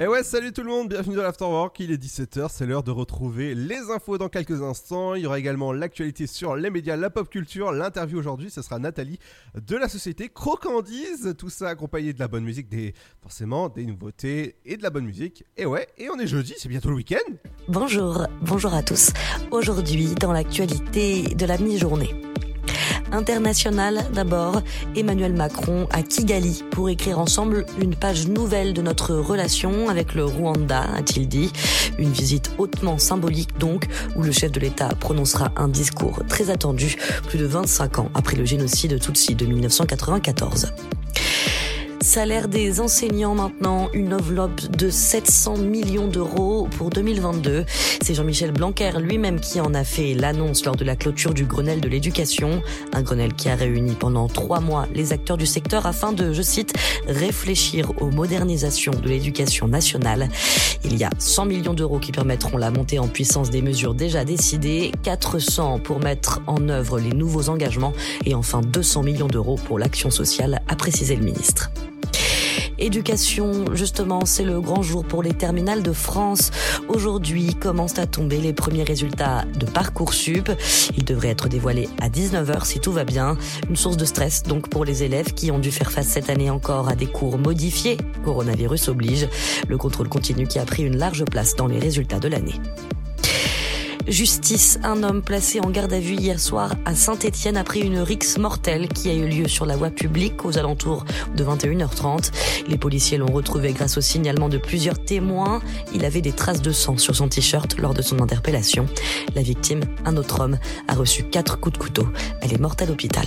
Et ouais, salut tout le monde, bienvenue dans l'Afterwork, il est 17h, c'est l'heure de retrouver les infos dans quelques instants. Il y aura également l'actualité sur les médias, la pop culture. L'interview aujourd'hui, ce sera Nathalie de la société Crocandise. Tout ça accompagné de la bonne musique, des forcément des nouveautés et de la bonne musique. Et ouais, et on est jeudi, c'est bientôt le week-end. Bonjour, bonjour à tous. Aujourd'hui, dans l'actualité de la mi-journée. International d'abord, Emmanuel Macron à Kigali pour écrire ensemble une page nouvelle de notre relation avec le Rwanda, a-t-il dit. Une visite hautement symbolique donc, où le chef de l'État prononcera un discours très attendu plus de 25 ans après le génocide Tutsi de 1994. Salaire des enseignants maintenant, une enveloppe de 700 millions d'euros pour 2022. C'est Jean-Michel Blanquer lui-même qui en a fait l'annonce lors de la clôture du Grenelle de l'éducation. Un Grenelle qui a réuni pendant trois mois les acteurs du secteur afin de, je cite, réfléchir aux modernisations de l'éducation nationale. Il y a 100 millions d'euros qui permettront la montée en puissance des mesures déjà décidées, 400 pour mettre en œuvre les nouveaux engagements et enfin 200 millions d'euros pour l'action sociale, a précisé le ministre. Éducation, justement, c'est le grand jour pour les terminales de France. Aujourd'hui commencent à tomber les premiers résultats de Parcoursup. Ils devraient être dévoilés à 19h si tout va bien. Une source de stress donc pour les élèves qui ont dû faire face cette année encore à des cours modifiés. Coronavirus oblige. Le contrôle continu qui a pris une large place dans les résultats de l'année. Justice, un homme placé en garde à vue hier soir à Saint-Étienne après une rixe mortelle qui a eu lieu sur la voie publique aux alentours de 21h30. Les policiers l'ont retrouvé grâce au signalement de plusieurs témoins. Il avait des traces de sang sur son t-shirt lors de son interpellation. La victime, un autre homme, a reçu quatre coups de couteau. Elle est morte à l'hôpital.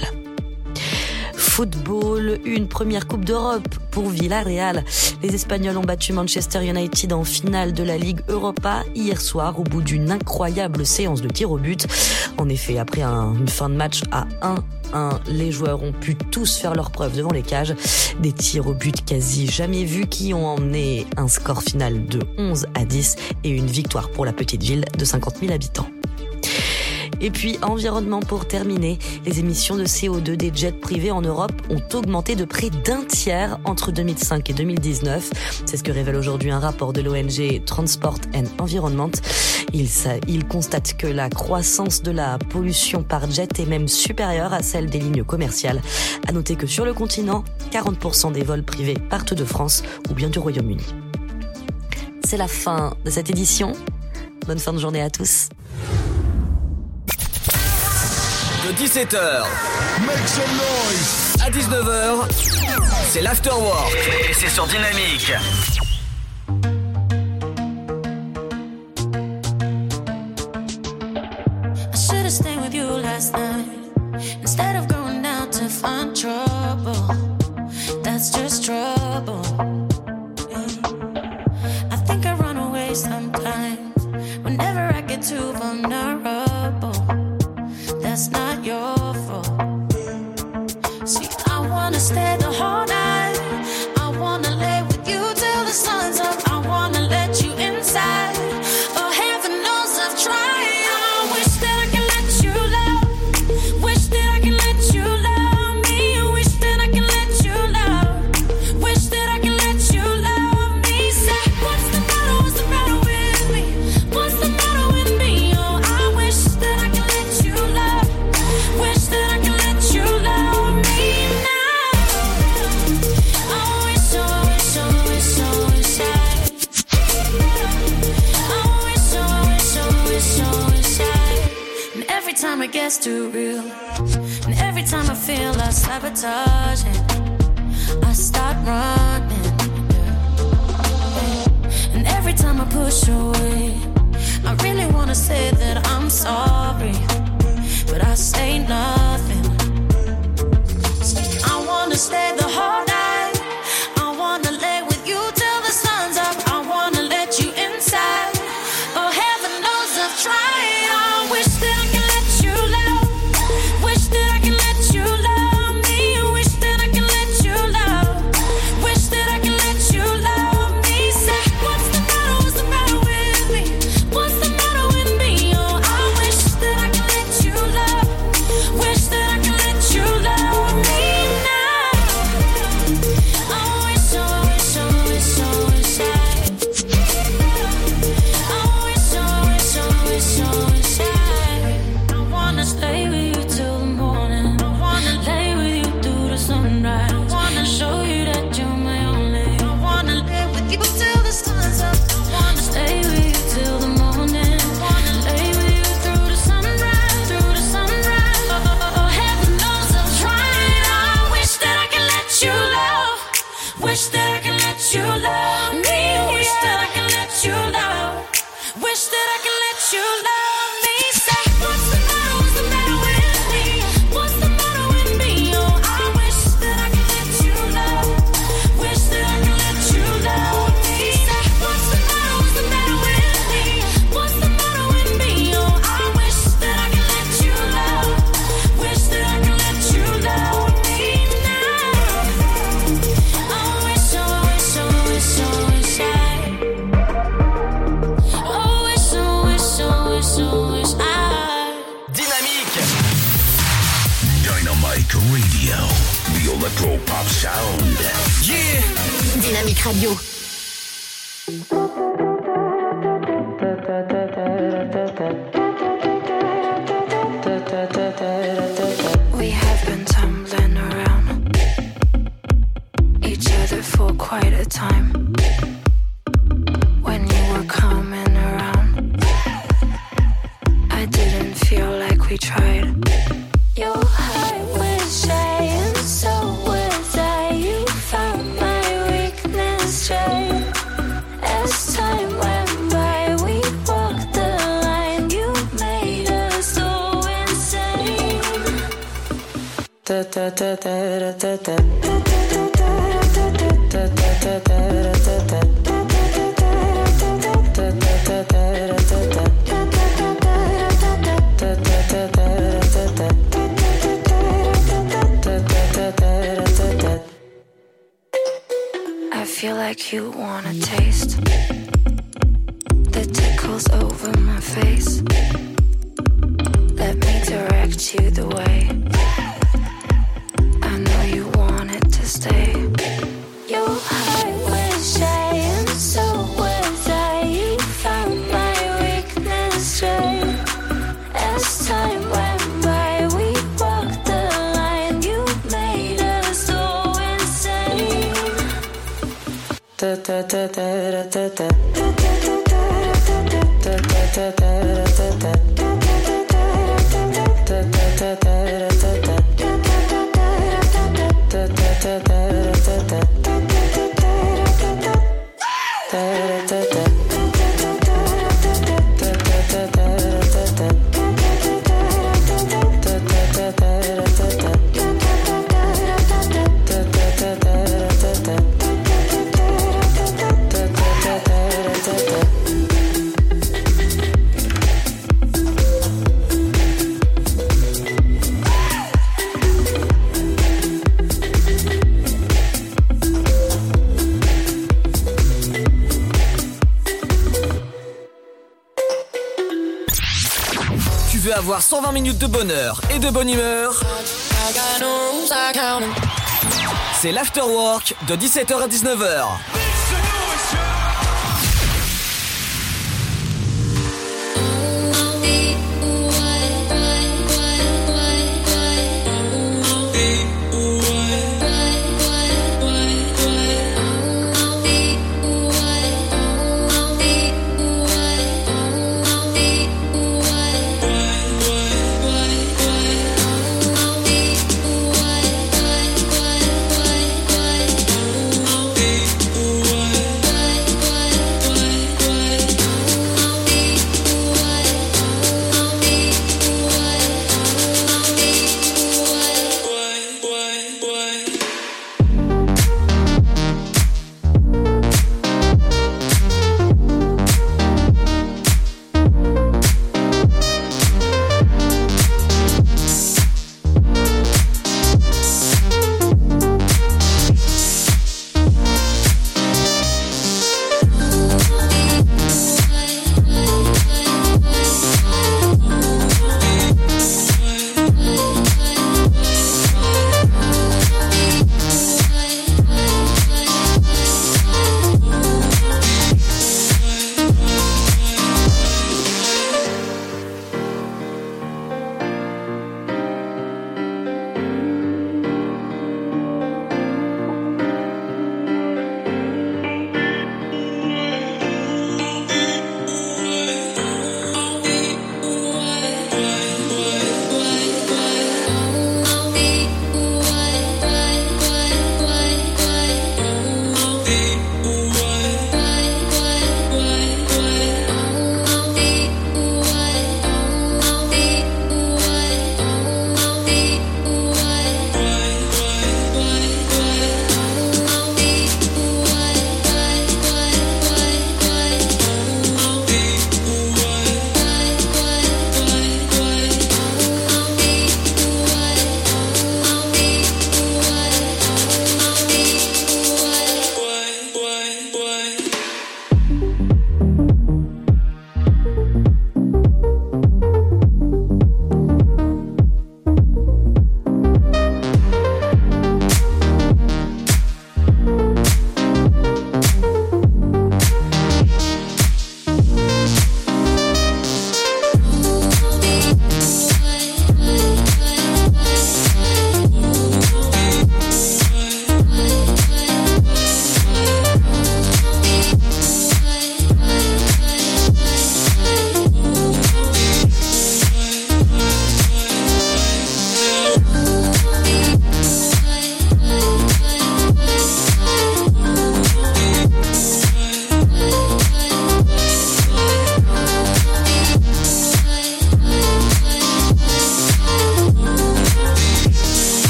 Football, une première Coupe d'Europe pour Villarreal. Les Espagnols ont battu Manchester United en finale de la Ligue Europa hier soir au bout d'une incroyable séance de tir au but. En effet, après un, une fin de match à 1-1, les joueurs ont pu tous faire leur preuve devant les cages. Des tirs au but quasi jamais vus qui ont emmené un score final de 11 à 10 et une victoire pour la petite ville de 50 000 habitants. Et puis, environnement pour terminer, les émissions de CO2 des jets privés en Europe ont augmenté de près d'un tiers entre 2005 et 2019. C'est ce que révèle aujourd'hui un rapport de l'ONG Transport and Environment. Il, il constate que la croissance de la pollution par jet est même supérieure à celle des lignes commerciales. À noter que sur le continent, 40% des vols privés partent de France ou bien du Royaume-Uni. C'est la fin de cette édition. Bonne fin de journée à tous. De 17h Make some noise. à 19h, c'est l'Afterwork et c'est sur Dynamique. I should have stayed with you last night instead of going out to find trouble. That's just trouble. I I feel like you wanna taste the tickles over my face. Let me direct you the way. ta ta ta ta ta 120 minutes de bonheur et de bonne humeur. C'est l'afterwork de 17h à 19h.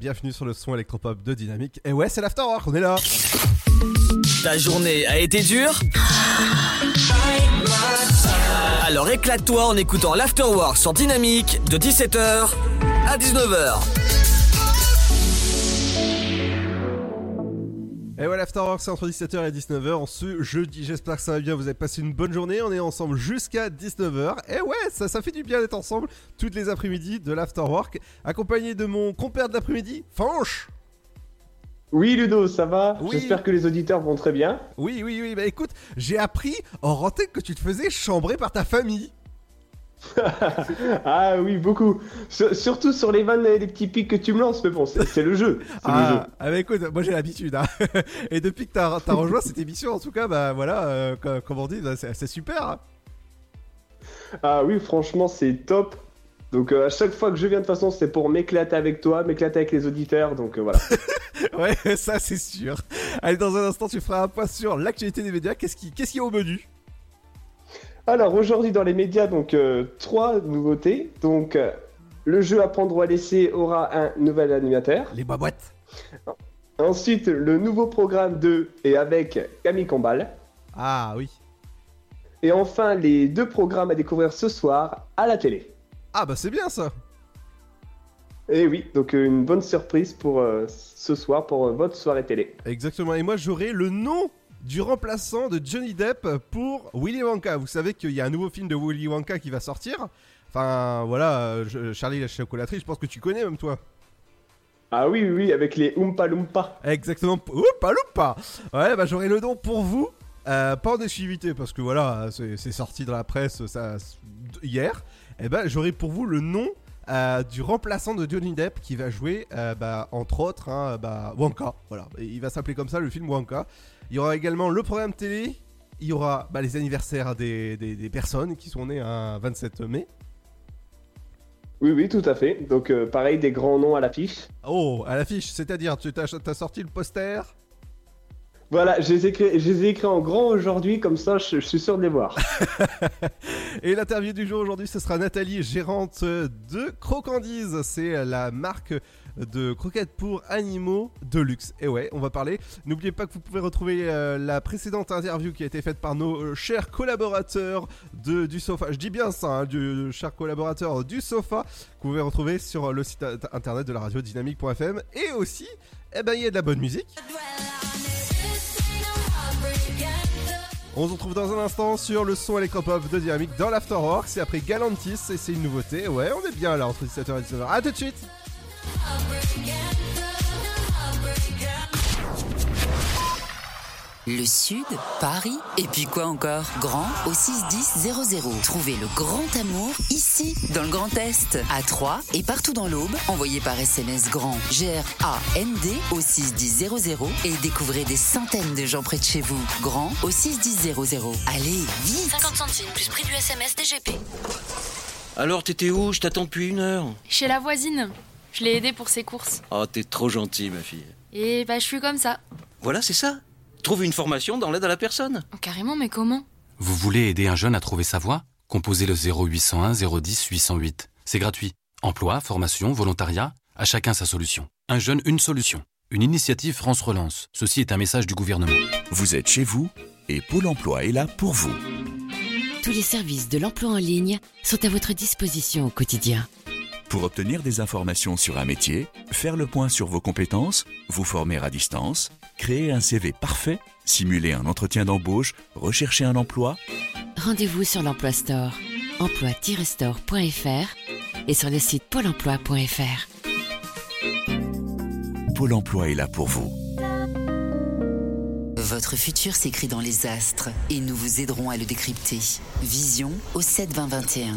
Bienvenue sur le son électropop de Dynamique. Et ouais, c'est l'Afterwork, on est là Ta journée a été dure Alors éclate-toi en écoutant l'Afterwork sur Dynamique de 17h à 19h. L'Afterwork, c'est entre 17h et 19h en ce jeudi. J'espère que ça va bien, vous avez passé une bonne journée. On est ensemble jusqu'à 19h. Et ouais, ça, ça fait du bien d'être ensemble toutes les après-midi de l'Afterwork, accompagné de mon compère de l'après-midi, Fanche Oui Ludo, ça va? Oui. J'espère que les auditeurs vont très bien. Oui, oui, oui, bah écoute, j'ai appris en rentrée que tu te faisais chambrer par ta famille. ah oui, beaucoup. Sur- surtout sur les vannes et les petits pics que tu me lances, mais bon, c'est le jeu. Le. Ah, ah bah écoute, moi j'ai l'habitude. Hein. Et depuis que t'as as rejoint cette émission, en tout cas, bah voilà, euh, co- comme on dit, bah, c'est super. hein. Ah oui, franchement, c'est top. Donc euh, à chaque fois que je viens, de toute façon, c'est pour m'éclater avec toi, m'éclater avec les auditeurs. Donc euh, voilà. Ouais, ça c'est sûr. Allez, dans un instant, tu feras un point sur l'actualité des médias. Qu'est-ce qui, qu'est-ce qu'il y a au menu? Alors aujourd'hui dans les médias, donc euh, trois nouveautés. Donc euh, le jeu Apprendre ou à laisser aura un nouvel animateur. Les boîtes. Ensuite, le nouveau programme de et avec Camille Combal. Ah oui. Et enfin, les deux programmes à découvrir ce soir à la télé. Ah bah c'est bien ça. Et oui, donc euh, une bonne surprise pour euh, ce soir, pour votre soirée télé. Exactement. Et moi j'aurai le nom du remplaçant de Johnny Depp pour Willy Wonka. Vous savez qu'il y a un nouveau film de Willy Wonka qui va sortir. Enfin voilà, euh, je- Charlie la chocolaterie, je pense que tu connais même toi. Ah oui, oui, oui, avec les Oompa Loompa. Exactement. Oupa loupa Ouais, bah j'aurai le nom pour vous. Euh, pas en exclusivité parce que voilà, c'est sorti dans la presse ça, hier. Et ben j'aurai pour vous le nom euh, du remplaçant de Johnny Depp qui va jouer, euh, bah, entre autres, hein, bah, Wonka. Voilà, il va s'appeler comme ça le film Wonka. Il y aura également le programme télé. Il y aura bah, les anniversaires des, des- des personnes qui sont nées un 27 mai. Oui, oui, tout à fait. Donc euh, pareil, des grands noms à l'affiche. Oh, à l'affiche, c'est-à-dire, tu t'as sorti le poster? Voilà, je les ai écrits, je les ai écrits en grand aujourd'hui, comme ça je, je suis sûr de les voir. Et l'interview du jour aujourd'hui, ce sera Nathalie, gérante de Crocandise. C'est la marque de croquettes pour animaux de luxe. Et ouais, on va parler. N'oubliez pas que vous pouvez retrouver euh, la précédente interview qui a été faite par nos euh, chers collaborateurs de, du sofa. Je dis bien ça, hein, du chers collaborateurs du sofa que vous pouvez retrouver sur le site internet de la radio dynamique.fm. Et aussi, eh ben, il y a de la bonne musique. On se retrouve dans un instant sur le son électropop de Dynamique dans l'Afterwork. C'est après Galantis et c'est une nouveauté. Ouais, on est bien là entre 17h et 19h. A tout de suite Le Sud, Paris, et puis quoi encore? Grand au 61000. Trouvez le grand amour ici, dans le Grand Est, à Troyes et partout dans l'Aube. Envoyez par SMS grand G-R-A-N-D au 61000 et découvrez des centaines de gens près de chez vous. Grand au 61000. Allez, vite 50 centimes plus prix du SMS DGP. Alors, t'étais où? Je t'attends depuis une heure. Chez la voisine. Je l'ai aidée pour ses courses. Oh, t'es trop gentil, ma fille. Et bah, je suis comme ça. Voilà, c'est ça. Trouve une formation dans l'aide à la personne. Oh, carrément, mais comment? Vous voulez aider un jeune à trouver sa voie? Composez le 0801 010 808. C'est gratuit. Emploi, formation, volontariat, à chacun sa solution. Un jeune, une solution. Une initiative France Relance. Ceci est un message du gouvernement. Vous êtes chez vous et Pôle emploi est là pour vous. Tous les services de l'emploi en ligne sont à votre disposition au quotidien. Pour obtenir des informations sur un métier, faire le point sur vos compétences, vous former à distance, créer un CV parfait, simuler un entretien d'embauche, rechercher un emploi, Rendez-vous sur l'Emploi Store, emploi-store.fr et sur le site pôle emploi.fr. Pôle emploi est là pour vous. Votre futur s'écrit dans les astres et nous vous aiderons à le décrypter. Vision au 72021.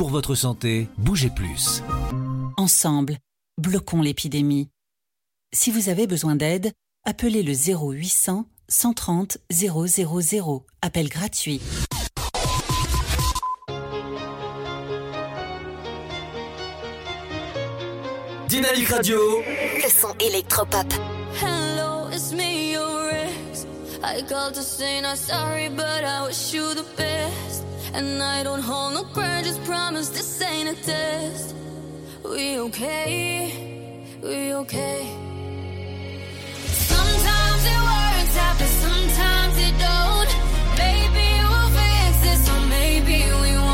Pour votre santé, bougez plus. Ensemble, bloquons l'épidémie. Si vous avez besoin d'aide, appelez le 0800 130 000. Appel gratuit. Dynamique Radio. Le son électropop. Hello, it's me, your ex. I called to say not sorry, but I wish you the best. And I don't hold no grudges, promise this ain't a test. We okay? We okay? Sometimes it works out, but sometimes it don't. Maybe we'll fix this, or maybe we won't.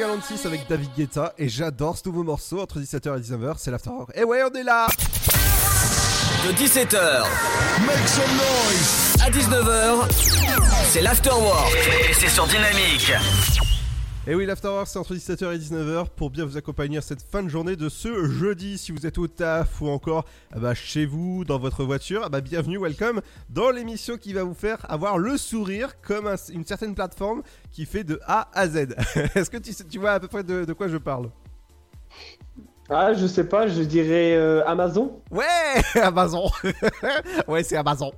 46 avec David Guetta et j'adore ce nouveau morceau entre 17h et 19h, c'est l'after. Et ouais, on est là De 17h Make some noise à 19h, c'est l'afterwork et c'est sur Dynamique. Et oui, l'Afterwork c'est entre 17h et 19h pour bien vous accompagner à cette fin de journée de ce jeudi. Si vous êtes au taf ou encore ah bah, chez vous, dans votre voiture, ah bah, bienvenue, welcome dans l'émission qui va vous faire avoir le sourire comme un- une certaine plateforme qui fait de A à Z. Est-ce que tu, vois à peu près de quoi je parle? Ah, je sais pas, je dirais euh, Amazon. Ouais, Amazon. ouais, c'est Amazon.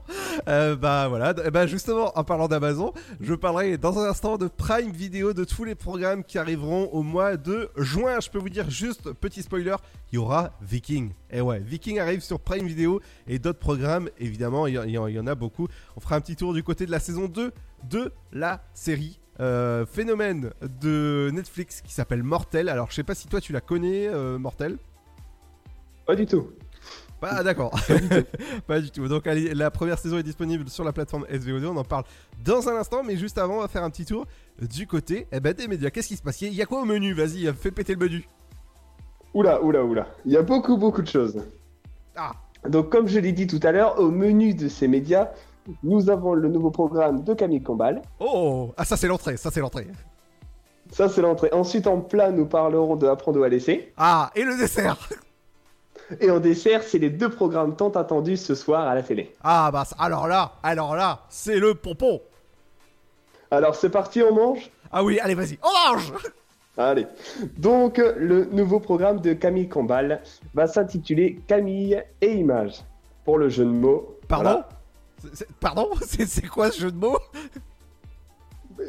Euh, bah voilà. Eh Bah justement, en parlant d'Amazon, je parlerai dans un instant de Prime Video, de tous les programmes qui arriveront au mois de juin. Je peux vous dire juste petit spoiler, il y aura Viking. Et ouais, Viking arrive sur Prime Video et d'autres programmes. Évidemment, il y en a beaucoup. On fera un petit tour du côté de la saison 2 de la série. Euh, phénomène de Netflix qui s'appelle Mortel. Alors, je sais pas si toi tu la connais, euh, Mortel. Pas du tout. Pas d'accord. pas du tout. Donc allez, la première saison est disponible sur la plateforme SVOD. On en parle dans un instant, mais juste avant, on va faire un petit tour du côté eh ben, des médias. Qu'est-ce qui se passe? Il y a quoi au menu? Vas-y, fais péter le menu. Oula, oula, oula. Il y a beaucoup, beaucoup de choses. Ah. Donc, comme je l'ai dit tout à l'heure, au menu de ces médias, nous avons le nouveau programme de Camille Combal. Oh Ah, ça c'est l'entrée, ça c'est l'entrée. Ça, c'est l'entrée. Ensuite, en plat, nous parlerons de Apprendre à laisser. Ah, et le dessert Et en dessert, c'est les deux programmes tant attendus ce soir à la télé. Ah, bah alors là, alors là, c'est le pompon. Alors, c'est parti, on mange? Ah oui, allez, vas-y, on mange Allez. Donc, le nouveau programme de Camille Combal va s'intituler Camille et Images. Pour le jeu de mots. Pardon? Voilà. Pardon C'est c'est quoi ce jeu de mots?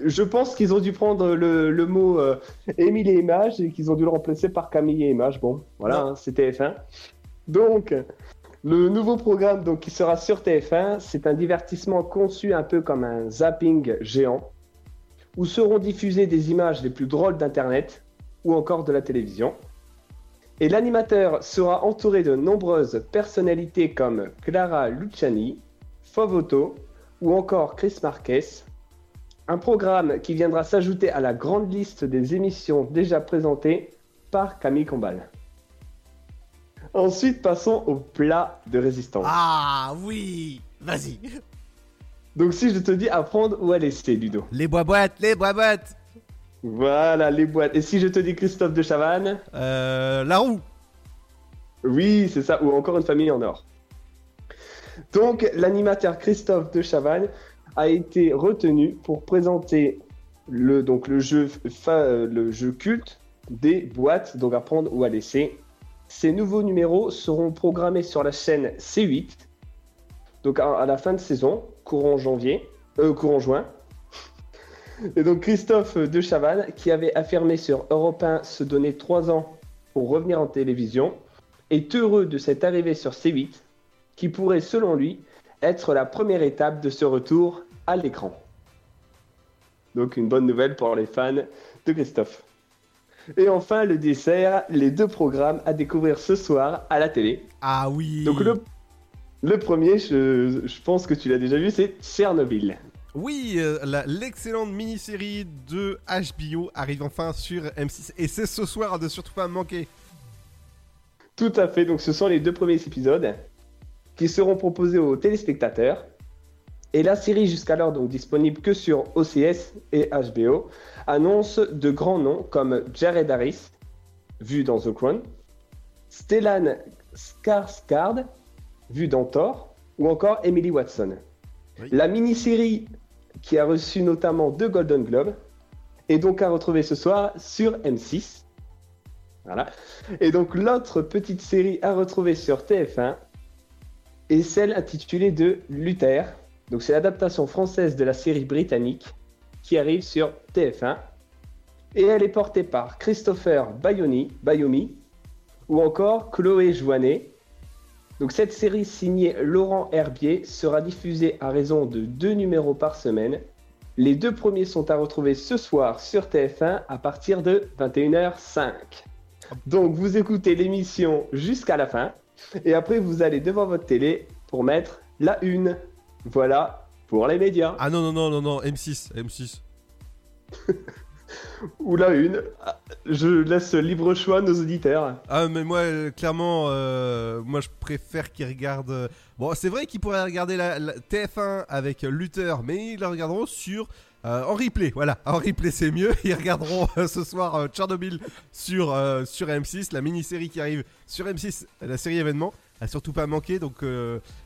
Je pense qu'ils ont dû prendre le, le mot euh, Émile et Images et qu'ils ont dû le remplacer par Camille et Images. Bon, voilà, hein, c'est TF1. Donc, le nouveau programme donc, qui sera sur TF1, c'est un divertissement conçu un peu comme un zapping géant, où seront diffusées des images les plus drôles d'Internet ou encore de la télévision. Et l'animateur sera entouré de nombreuses personnalités comme Clara Luciani, Fovoto ou encore Chris Marquez, un programme qui viendra s'ajouter à la grande liste des émissions déjà présentées par Camille Combal. Ensuite, passons au plat de résistance. Ah oui Vas-y Donc, si je te dis apprendre ou à laisser, Ludo. Les bois-boîtes, les bois-boîtes Voilà, les boîtes. Et si je te dis Christophe de Chavannes? Euh. La roue Oui, c'est ça, ou encore une famille en or. Donc, l'animateur Christophe de a été retenu pour présenter euh, le jeu culte des boîtes, donc à prendre ou à laisser. Ces nouveaux numéros seront programmés sur la chaîne C8, donc à, la fin de saison, courant janvier, euh, courant juin. Et donc Christophe de qui avait affirmé sur Europe 1 se donner 3 ans pour revenir en télévision, est heureux de cette arrivée sur C8, qui pourrait, selon lui, être la première étape de ce retour à l'écran. Donc une bonne nouvelle pour les fans de Christophe. Et enfin, le dessert, les deux programmes à découvrir ce soir à la télé. Ah oui Donc le, le premier, je, je pense que tu l'as déjà vu, c'est Tchernobyl. Oui, euh, l'excellente mini-série de HBO arrive enfin sur M6 et c'est ce soir à ne surtout pas manquer. Tout à fait, donc ce sont les deux premiers épisodes qui seront proposés aux téléspectateurs. Et la série jusqu'alors donc disponible que sur OCS et HBO annonce de grands noms comme Jared Harris, vu dans The Crown, Stellan Skarsgård, vu dans Thor, ou encore Emily Watson. La mini-série qui a reçu notamment deux Golden Globes est donc à retrouver ce soir sur M6. Voilà. Et donc l'autre petite série à retrouver sur TF1 est celle intitulée de Luther. Donc c'est l'adaptation française de la série britannique qui arrive sur TF1. Et elle est portée par Christopher Bayoni, Bayomi ou encore Chloé Joannet. Donc cette série signée Laurent Herbier sera diffusée à raison de deux numéros par semaine. Les deux premiers sont à retrouver ce soir sur TF1 à partir de 21h05. Donc vous écoutez l'émission jusqu'à la fin et après vous allez devant votre télé pour mettre la une. Voilà pour les médias. Ah non, non, non, non, non, M6, M6. Ou la une. Je laisse libre choix à nos auditeurs. Ah mais moi euh, clairement euh, moi je préfère qu'ils regardent euh, bon c'est vrai qu'ils pourraient regarder la, la TF1 avec Luther mais ils la regarderont sur euh, en replay voilà. En replay c'est mieux. Ils regarderont euh, ce soir euh, Tchernobyl sur sur M6 la mini-série qui arrive sur M6 la série événement. À surtout pas manquer donc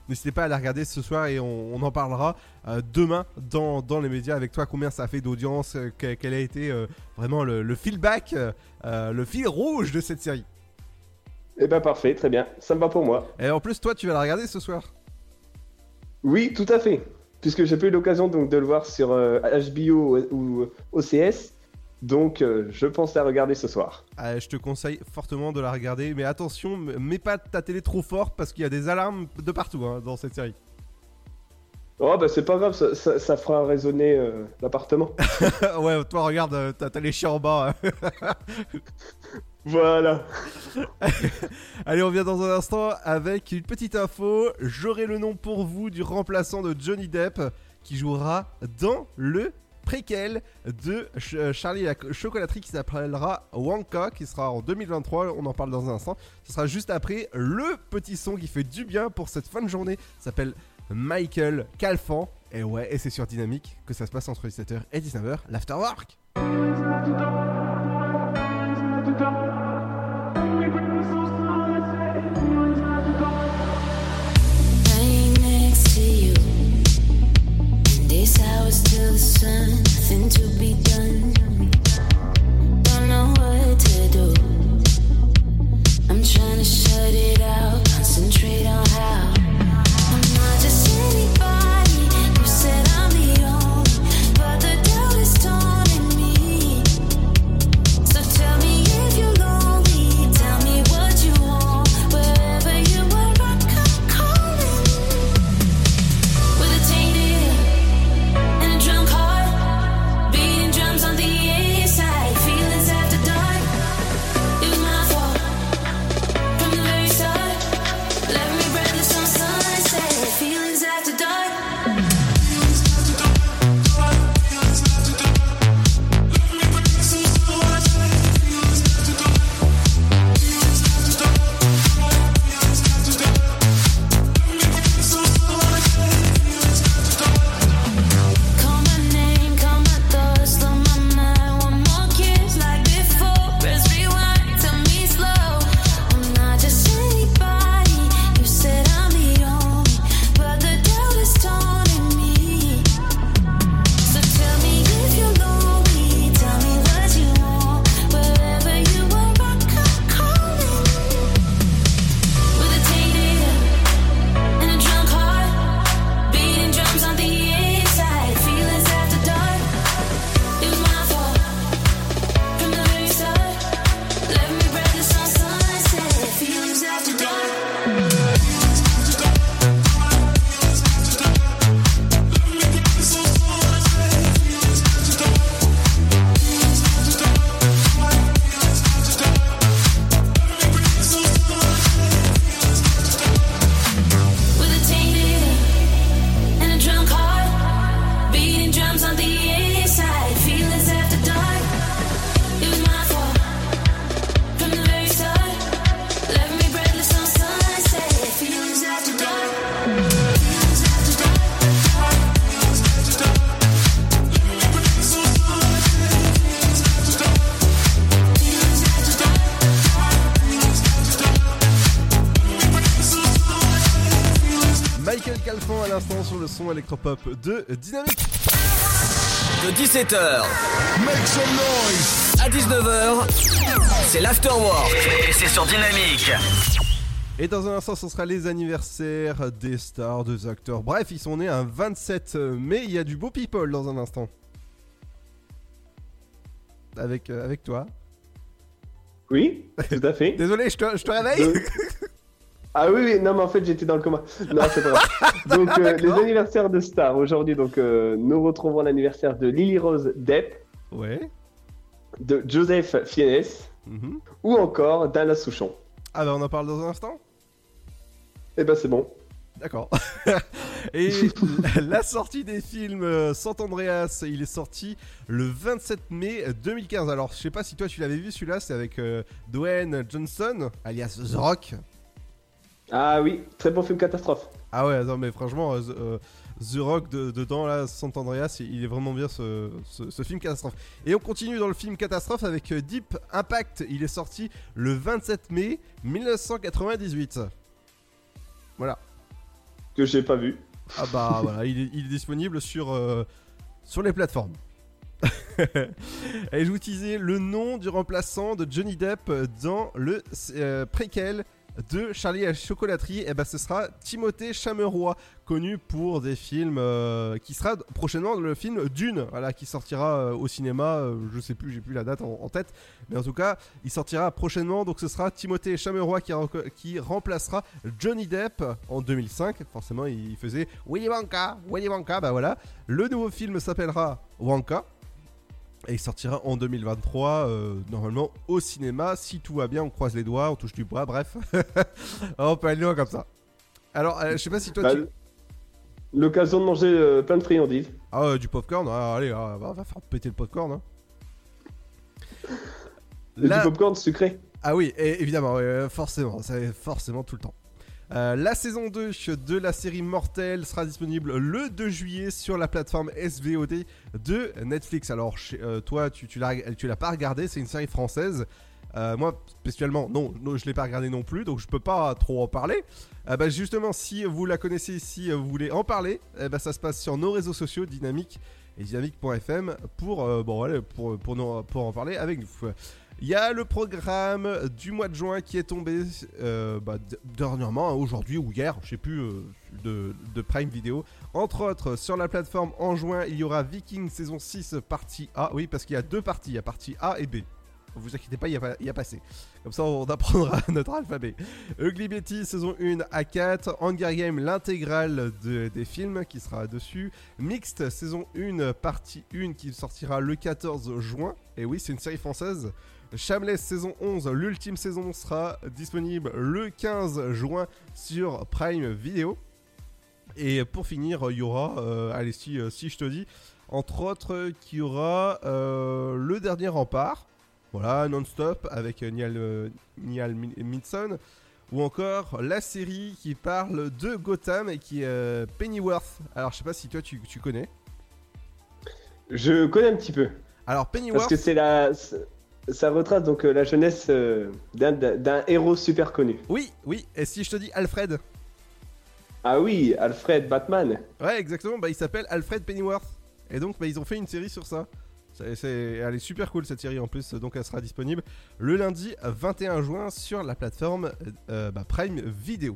n'hésitez pas à la regarder ce soir et on, on en parlera demain dans, dans les médias avec toi. Combien ça a fait d'audience que- quel a été vraiment le, le feedback le fil rouge de cette série? Eh ben parfait, très bien, ça me va pour moi. Et en plus, toi, tu vas la regarder ce soir. Oui, tout à fait. Puisque j'ai pas eu l'occasion donc de le voir sur euh, HBO ou OCS, donc euh, je pense la regarder ce soir. Ah, je te conseille fortement de la regarder, mais attention, mets pas ta télé trop fort parce qu'il y a des alarmes de partout hein, dans cette série. Oh bah c'est pas grave, ça, ça- ça fera résonner euh, l'appartement. ouais, toi, regarde, euh, t'as t'as les chiens en bas. hein. voilà. Allez, on vient dans un instant avec une petite info. J'aurai le nom pour vous du remplaçant de Johnny Depp qui jouera dans le préquel de euh, Charlie la co- chocolaterie qui s'appellera Wonka, qui sera en 2023. On en parle dans un instant. Ce sera juste après le petit son qui fait du bien pour cette fin de journée. S'appelle Michael Calfan. Et ouais, et c'est sur Dynamique que ça se passe entre 17h et 19h, l'Afterwork. I'm trying to shut it de Dynamique. De 17h Make some noise à 19h, c'est l'afterwork et c'est sur Dynamique. Et dans un instant, ce sera les anniversaires des stars, des acteurs. Bref, ils sont nés un 27 mai. Il y a du beau people dans un instant. Avec, euh, avec toi. Oui, tout à fait. Désolé, je te, je te réveille Euh, Ah oui, oui, non, mais en fait, j'étais dans le coma. Non, c'est pas grave. Donc, euh, les anniversaires de stars. Aujourd'hui, donc, euh, nous retrouvons l'anniversaire de Lily Rose Depp, Ouais. de Joseph Fiennes, Mhm. ou encore d'Anna Souchon. Ah bah on en parle dans un instant? Eh ben, c'est bon. D'accord. Et la sortie des films euh, Sant Andreas, il est sorti le 27 mai 2015. Alors, je sais pas si toi tu l'avais vu celui-là, c'est avec euh, Dwayne Johnson, alias The Rock. Ah oui, très bon film catastrophe. Ah ouais, non mais franchement, euh, The, euh, The Rock de- dedans, là, Sant Andreas, il est vraiment bien ce, ce- ce film catastrophe. Et on continue dans le film catastrophe avec euh, Deep Impact. Il est sorti le 27 mai 1998. Voilà. Que j'ai pas vu. Ah bah voilà, il est, il est disponible sur, euh, sur les plateformes. Et je vous disais le nom du remplaçant de Johnny Depp dans le euh, préquel de Charlie à la chocolaterie, et ben ce sera Timothée Chameroy, connu pour des films euh, qui sera prochainement le film Dune, voilà, qui sortira euh, au cinéma. euh, je sais plus, j'ai plus la date en, tête, mais en tout cas, il sortira prochainement. Donc ce sera Timothée Chameroy qui, qui remplacera Johnny Depp en 2005. Forcément, il faisait Willy Wonka, Willy Wonka. Bah voilà, le nouveau film s'appellera Wonka. Et il sortira en 2023, euh, normalement au cinéma. Si tout va bien, on croise les doigts, on touche du bois, bref. on peut aller loin comme ça. Alors, euh, je sais pas si toi Bah, tu. L'occasion de manger euh, plein de friandises. Ah, du popcorn ah, Allez, ah, on va faire péter le popcorn. Hein. Du popcorn sucré. Ah oui, et- évidemment, forcément, c'est forcément tout le temps. Euh, la saison 2 de la série Mortel sera disponible le 2 juillet sur la plateforme SVOD de Netflix. Alors, euh, toi, tu, tu l'as pas regardé, c'est une série française. Euh, moi, spécialement, non, je l'ai pas regardé non plus, donc je peux pas trop en parler. Bah, justement, si vous la connaissez, si vous voulez en parler, eh bah, ça se passe sur nos réseaux sociaux, Dynamique et dynamique.fm, pour, pour, pour en parler avec nous. Il y a le programme du mois de juin qui est tombé euh, bah, dernièrement, hein, aujourd'hui ou hier, je sais plus, euh, de, Prime Video. Entre autres, sur la plateforme en juin, il y aura Viking saison 6 partie A. Oui, parce qu'il y a deux parties, il y a partie A et B. Vous inquiétez pas, il y a, y a passé. Comme ça, on apprendra notre alphabet. Ugly Betty saison 1 à 4. Hunger Game, l'intégrale de- des films qui sera dessus. Mixed saison 1 partie 1 qui sortira le 14 juin. Et oui, c'est une série française. Shameless saison 11, l'ultime saison sera disponible le 15 juin sur Prime Video. Et pour finir, il y aura, euh, allez, si, euh, si je te dis, entre autres, qu'il y aura euh, le dernier rempart, voilà, non-stop, avec Niall, euh, Niall ou encore la série qui parle de Gotham et qui est Pennyworth. Alors, je sais pas si toi tu, tu connais. Je connais un petit peu. Alors, Pennyworth. Parce que c'est la. Ça retrace donc euh, la jeunesse euh, d'un- héros super connu. Oui, oui, et si je te dis Alfred? Ah oui, Alfred Batman. Ouais, exactement, bah, il s'appelle Alfred Pennyworth. Et donc, bah, ils ont fait une série sur ça. C'est, elle est super cool cette série en plus, donc elle sera disponible le lundi 21 juin sur la plateforme euh, bah, Prime Video.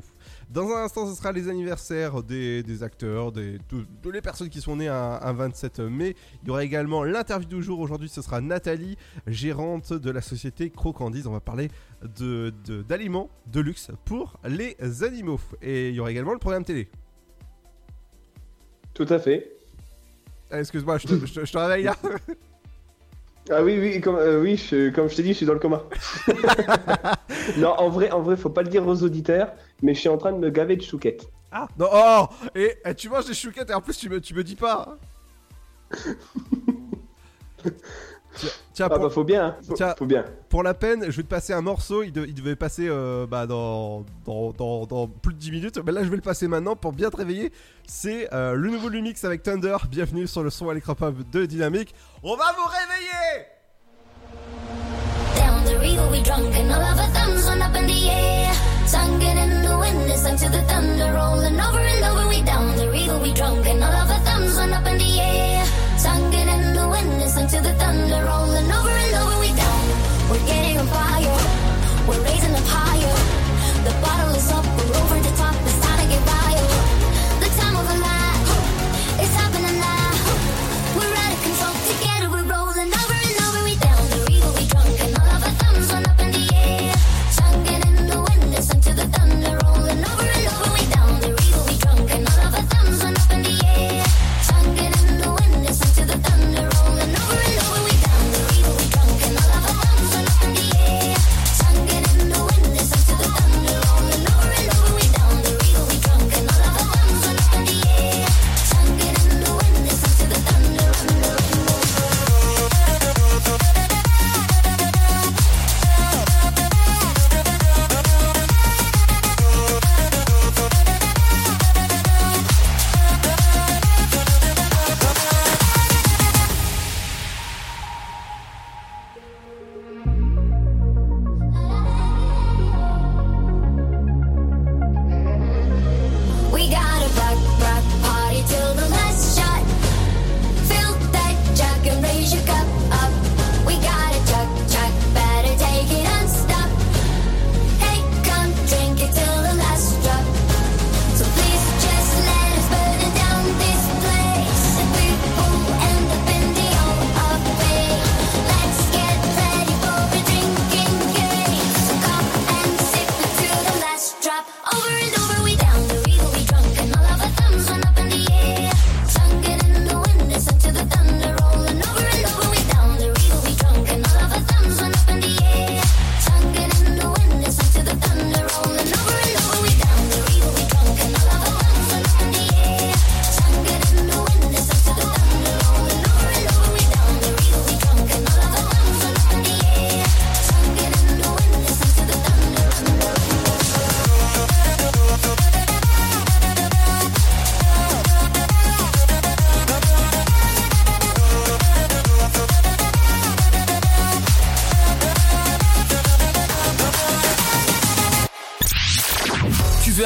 Dans un instant, ce sera les anniversaires des, des acteurs, des, de, de les personnes qui sont nées un, un 27 mai. Il y aura également l'interview du jour. Aujourd'hui, ce sera Nathalie, gérante de la société Crocandise. On va parler de, de- d'aliments de luxe pour les animaux. Et il y aura également le programme télé. Tout à fait. Excuse-moi, je te, je te- je te réveille là. Ah oui, oui, comme, euh, oui je- comme je t'ai dit, je suis dans le coma. non, en vrai, en vrai, faut pas le dire aux auditeurs, mais je suis en train de me gaver de chouquettes. Ah non, oh et, et tu manges des chouquettes et en plus tu me, tu me dis pas. tiens, tiens, Ah bah, faut bien, hein. Faut- tiens, faut bien. Pour la peine, je vais te passer un morceau. Il, de- il devait passer euh, bah, dans, dans, dans- dans plus de 10 minutes. Mais là, je vais le passer maintenant pour bien te réveiller. C'est euh, le nouveau Lumix avec Thunder. Bienvenue sur le son à l'écran pop de Dynamique. On va vous réveiller Down the river we drunk and all of our thumbs went up in the air. Singing in the wind, listen to the thunder rolling over and over. We down the river we drunk and all of our thumbs went up in the air. To the thunder rolling over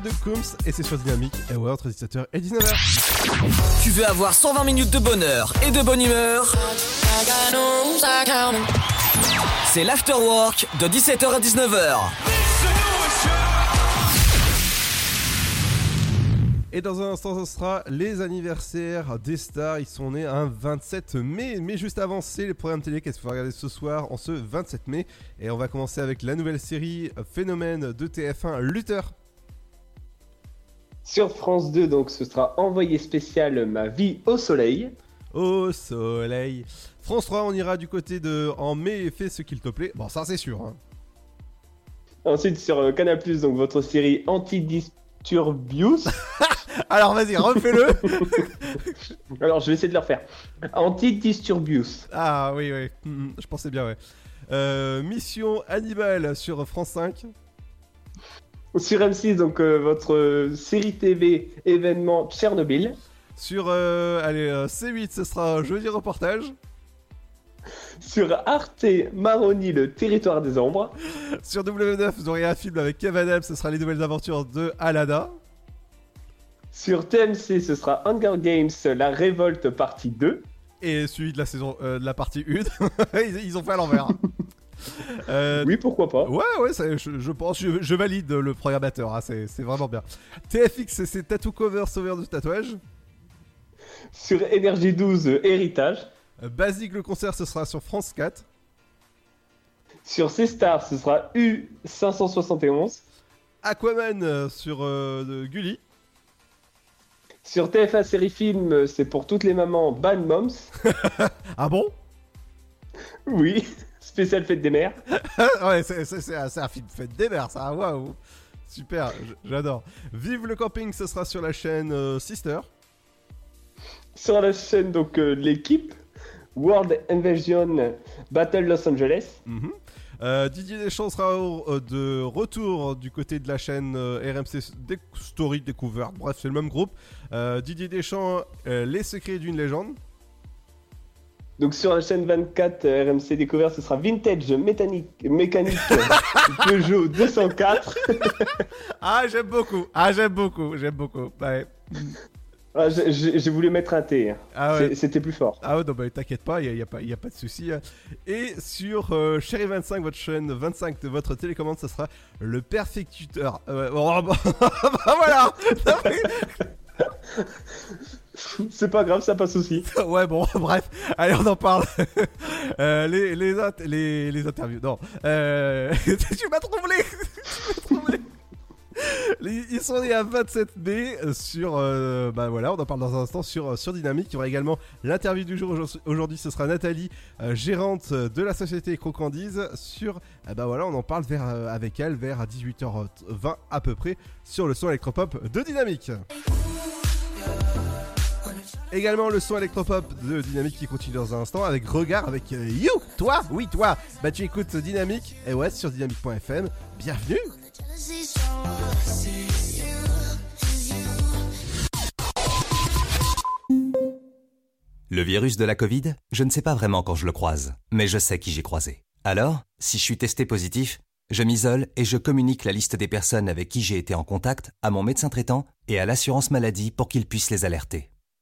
Morceau de Coombs et c'est sur Dynamique entre 17h et 19h. Tu veux avoir 120 minutes de bonheur et de bonne humeur? C'est l'afterwork de 17h à 19h. Et dans un instant, ce sera les anniversaires des stars. Ils sont nés un 27 mai. Mais juste avant, c'est les programmes télé qu'est-ce qu'il faut regarder ce soir en ce 27 mai. Et on va commencer avec la nouvelle série Phénomène de TF1 Luther. Sur France 2, donc ce sera envoyé spécial Ma vie au soleil. Au soleil. France 3, on ira du côté de En mai, fais ce qu'il te plaît. Bon, ça c'est sûr. hein. Ensuite sur euh, Canal+, donc votre série Antidisturbius. Alors vas-y, refais-le. Alors je vais essayer de le refaire. Antidisturbius. Ah oui, oui, Hmm, je pensais bien, ouais. Euh, Mission Hannibal sur France 5. Sur M6, donc euh, votre euh, série TV événement Tchernobyl. Sur euh, allez, euh, C8, ce sera jeudi reportage. Sur Arte Maroni, le territoire des ombres. Sur W9, vous aurez un film avec Kev Adams, ce sera les nouvelles aventures de Alada. Sur TMC, ce sera Hunger Games, la révolte partie 2. Et celui de la saison, de la partie 1. ils, ils ont fait à l'envers. Euh, oui, pourquoi pas. Ouais, ouais, ça, je, je pense, je, je valide le programmateur, hein, c'est vraiment bien. TFX, c'est Tattoo Cover Sauveur de tatouage. Sur Énergie 12, euh, Héritage. Euh, Basique, le concert, ce sera sur France 4. Sur C-Star, ce sera U571. Aquaman euh, sur de Gulli. Sur TF1 Série Film, c'est pour toutes les mamans Bad Moms. ah bon? Oui, spécial fête des mères. ouais, c'est un, film fête des mères, ça, waouh Super, j'adore. Vive le camping, ce sera sur la chaîne euh, Sister. Sur la chaîne, donc, euh, l'équipe, World Invasion Battle Los Angeles. Mhm. Euh, Didier Deschamps sera au- de retour du côté de la chaîne RMC Story Découverte. Bref, c'est le même groupe. Didier Deschamps, Les secrets d'une légende. Donc sur la chaîne 24 euh, RMC Découvert, ce sera Vintage Mécanique, mécanique Peugeot 204. ah, j'aime beaucoup. Ah, j'aime beaucoup. J'aime beaucoup. Ouais. Ah, j'ai- voulu mettre un T. hein. Ah ouais. C'était plus fort. Ah ouais, non, bah t'inquiète pas, il n'y a, pas- y a pas de souci. hein. Et sur euh, Chéri 25, votre chaîne 25 de votre télécommande, ça sera le perfectuteur. Euh, bon, bah, voilà C'est pas grave, ça passe aussi. Ouais, bon, bref, allez, on en parle. Euh, les, les, les, interviews, non. Euh, tu m'as troublé Tu m'as troublé. Ils sont nés à 27 mai sur. euh, bah voilà, on en parle dans un instant sur, sur Dynamique. Il y aura également l'interview du jour. Aujourd'hui- ce sera Nathalie, gérante de la société Crocandise. Sur. ah bah voilà, on en parle avec elle vers 18h20 à peu près sur le son électropop de Dynamique. Également le son électropop de Dynamique qui continue dans un instant avec Regard avec euh, You, toi, oui toi. Bah tu écoutes Dynamique et ouais sur dynamique.fm. Bienvenue. Le virus de la Covid, je ne sais pas vraiment quand je le croise, mais je sais qui j'ai croisé. Alors, si je suis testé positif, je m'isole et je communique la liste des personnes avec qui j'ai été en contact à mon médecin traitant et à l'assurance maladie pour qu'ils puissent les alerter.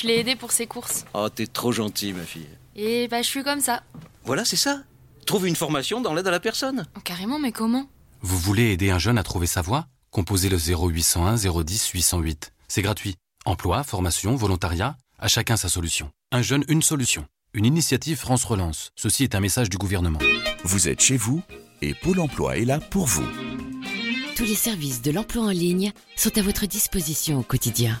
Je l'ai aidée pour ses courses. Oh, t'es trop gentil, ma fille. Et bah, je suis comme ça. Voilà, c'est ça. Trouve une formation dans l'aide à la personne. Oh, carrément, mais comment? Vous voulez aider un jeune à trouver sa voie? Composez le 0801 010 808. C'est gratuit. Emploi, formation, volontariat, à chacun sa solution. Un jeune, une solution. Une initiative France Relance. Ceci est un message du gouvernement. Vous êtes chez vous et Pôle emploi est là pour vous. Tous les services de l'emploi en ligne sont à votre disposition au quotidien.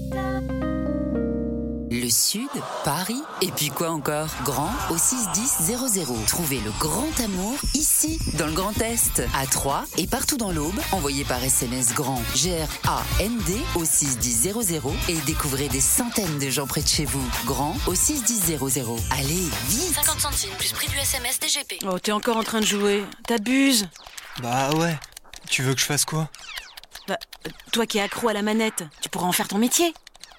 Le Sud, Paris, et puis quoi encore? Grand au 61000. Trouvez le grand amour ici, dans le Grand Est, à Troyes et partout dans l'Aube. Envoyez par SMS grand G-R-A-N-D au 61000 et découvrez des centaines de gens près de chez vous. Grand au 61000. Allez, vite 50 centimes plus prix du SMS DGP. Oh, t'es encore en train de jouer. T'abuses. Bah ouais. Tu veux que je fasse quoi? Bah, toi qui es accro à la manette, tu pourras en faire ton métier.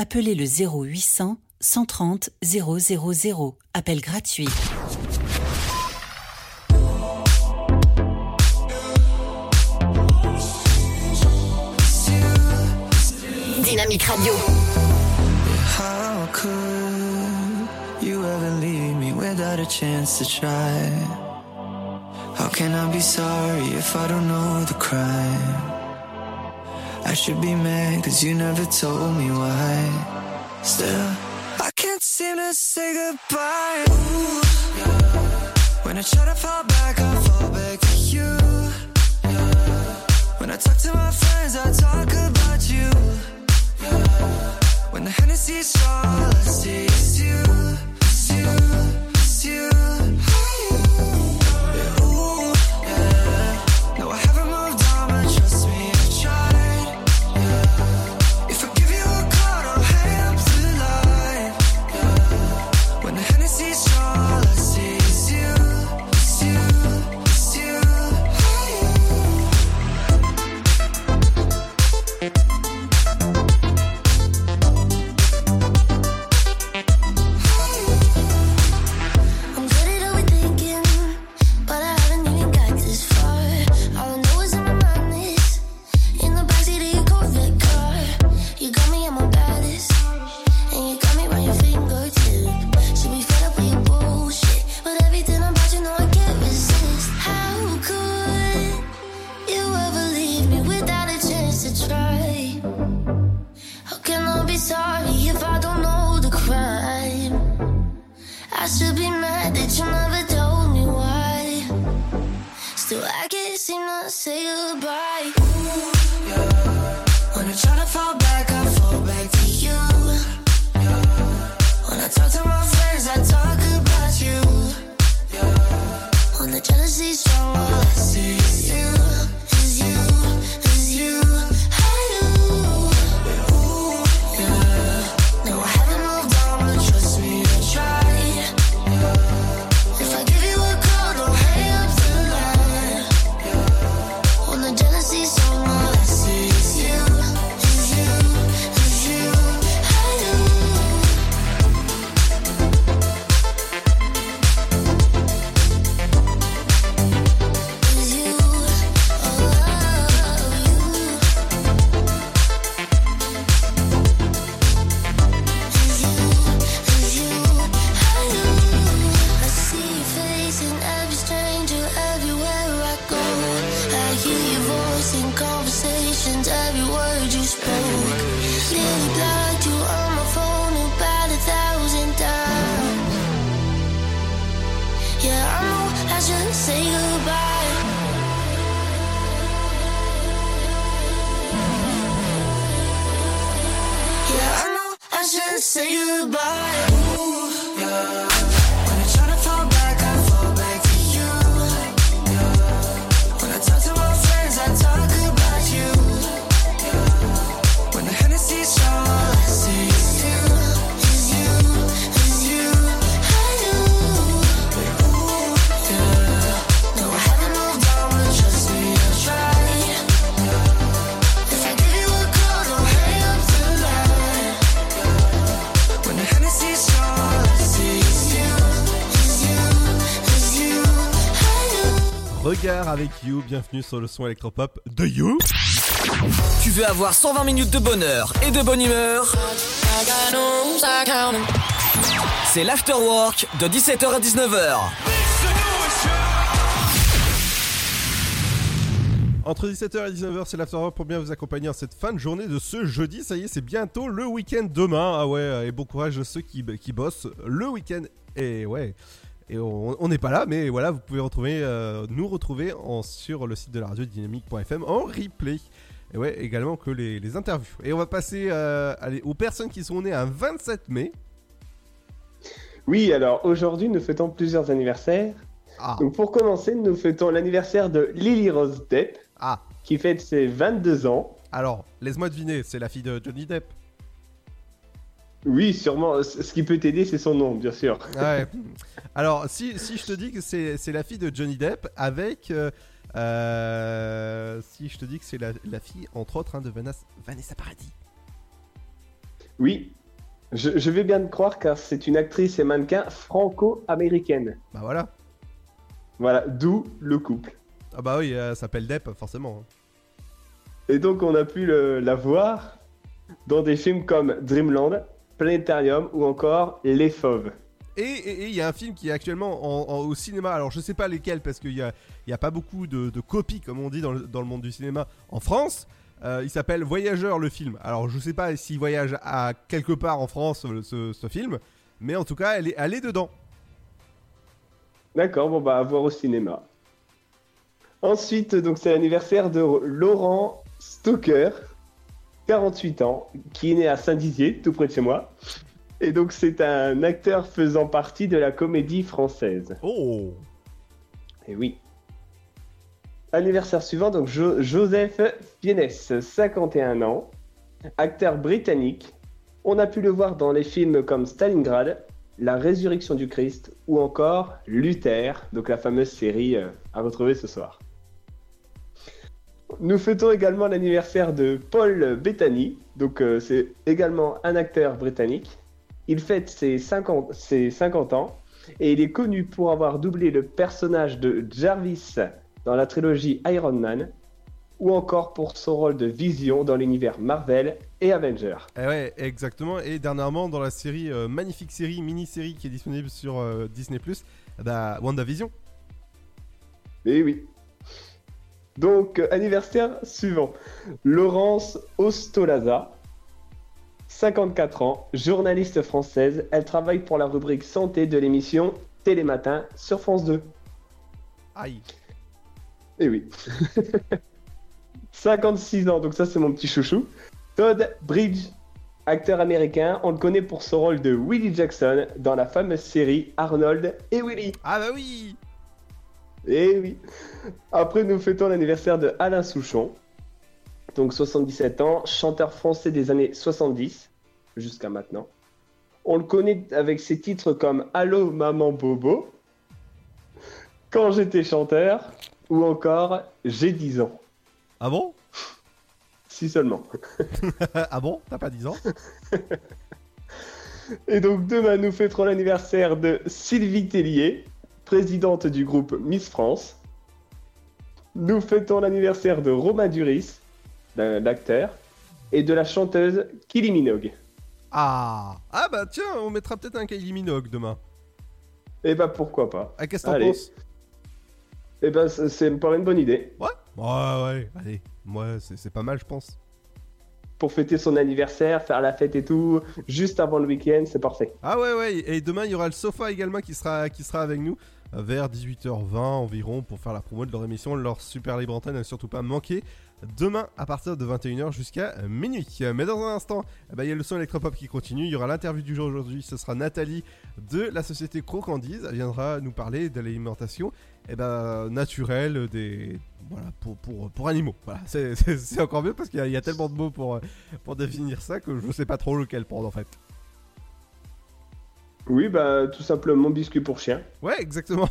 appelez le 0800 130 000. Appel gratuit. Dynamique Radio. How could you ever leave me without a chance to try? How can I be sorry if I don't know the crime? I should be mad cause you never told me why. Still, I can't seem to say goodbye. Ooh, yeah. When I try to fall back, I fall back to you. Yeah. When I talk to my friends, I talk about you. Yeah. When the Hennessy's all I see is you, is you, is you. Say goodbye. Avec You, bienvenue sur le son électropop de You. Tu veux avoir 120 minutes de bonheur et de bonne humeur? C'est l'afterwork de 17h à 19h. Entre 17h et 19h, c'est l'afterwork pour bien vous accompagner en cette fin de journée de ce jeudi. Ça y est, c'est bientôt le week-end demain. Ah ouais, et bon courage à ceux qui, qui bossent le week-end. Et ouais. Et on n'est pas là, mais voilà, vous pouvez retrouver, euh, nous retrouver en, sur le site de la radio dynamique.fm en replay. Et ouais, également que les, les interviews. Et on va passer euh, allez, aux personnes qui sont nées un 27 mai. Oui, alors aujourd'hui, nous fêtons plusieurs anniversaires. Donc pour commencer, nous fêtons l'anniversaire de Lily Rose Depp, qui fête ses 22 ans. Alors, laisse-moi deviner, c'est la fille de Johnny Depp? Oui, sûrement. Ce qui peut t'aider, c'est son nom, bien sûr. Ouais. Alors, si, si je te dis que c'est c'est la fille de Johnny Depp avec. euh, euh, si je te dis que c'est la, la fille, entre autres, hein, de Vanessa, Vanessa Paradis. Oui, je, je vais bien te croire car c'est une actrice et mannequin franco-américaine. Bah voilà. Voilà, d'où le couple. Ah bah oui, elle s'appelle Depp, forcément. Et donc on a pu le- la voir dans des films comme Dreamland, Planétarium ou encore Les Fauves. Et il y a un film qui est actuellement en- en- au cinéma, alors je sais pas lesquels parce qu'il y a, y a pas beaucoup de, de copies, comme on dit dans le, dans le monde du cinéma en France. Euh, il s'appelle Voyageur le film. Alors je sais pas s'il voyage à quelque part en France le- ce, ce film, mais en tout cas elle est, elle est dedans. D'accord, bon bah à voir au cinéma. Ensuite, donc c'est l'anniversaire de Laurent Stoker, 48 ans, qui est né à Saint-Dizier, tout près de chez moi. Et donc c'est un acteur faisant partie de la comédie française. Oh Et oui. Anniversaire suivant, donc Jo- Joseph Fiennes, 51 ans, acteur britannique. On a pu le voir dans les films comme Stalingrad, La résurrection du Christ ou encore Luther, donc la fameuse série euh, à retrouver ce soir. Nous fêtons également l'anniversaire de Paul Bettany, donc euh, c'est également un acteur britannique. Il fête ses 50, ses 50 ans et il est connu pour avoir doublé le personnage de Jarvis dans la trilogie Iron Man ou encore pour son rôle de Vision dans l'univers Marvel et Avengers. Eh ouais, exactement. Et dernièrement, dans la série, euh, magnifique série, mini-série qui est disponible sur euh, Disney+, bah, WandaVision. Eh oui. Donc, euh, anniversaire suivant. Laurence Ostolaza, 54 ans, journaliste française. Elle travaille pour la rubrique santé de l'émission Télématin sur France 2. Aïe. Eh oui. 56 ans, donc ça c'est mon petit chouchou. Todd Bridge, acteur américain, on le connaît pour son rôle de Willie Jackson dans la fameuse série Arnold et Willie. Ah bah oui Eh oui Après, nous fêtons l'anniversaire de Alain Souchon, donc 77 ans, chanteur français des années 70 jusqu'à maintenant. On le connaît avec ses titres comme Allô Maman Bobo, Quand j'étais chanteur, ou encore J'ai 10 ans. Ah bon? Si seulement. ah bon? T'as pas 10 ans? Et donc demain, nous fêterons l'anniversaire de Sylvie Tellier, présidente du groupe Miss France. Nous fêtons l'anniversaire de Romain Duris, l'acteur, et de la chanteuse Kylie Minogue. Ah Ah bah tiens, on mettra peut-être un Kylie Minogue demain. Et bah pourquoi pas. Ah, qu'est-ce que t'en Allez. penses? Et bah c'est- c'est me paraît une bonne idée. Ouais Ouais, ouais, allez. Moi, c'est c'est pas mal, je pense. Pour fêter son anniversaire, faire la fête et tout, juste avant le week-end, c'est parfait. Ah ouais, ouais. Et demain, il y aura le sofa également qui sera, qui sera avec nous vers 18h20 environ pour faire la promo de leur émission, leur super libre antenne, à surtout pas manquer. Demain à partir de 21h jusqu'à minuit. Mais dans un instant, eh ben, il y a le son électropop qui continue. Il y aura l'interview du jour aujourd'hui. Ce sera Nathalie de la société Crocandise. Elle viendra nous parler de l'alimentation eh ben, naturelle des, voilà, pour, pour, pour animaux. Voilà. C'est- encore mieux parce qu'il y, a- tellement de mots pour, pour définir ça que je sais pas trop lequel prendre en fait. Oui, bah tout simplement biscuit pour chien. Ouais, exactement.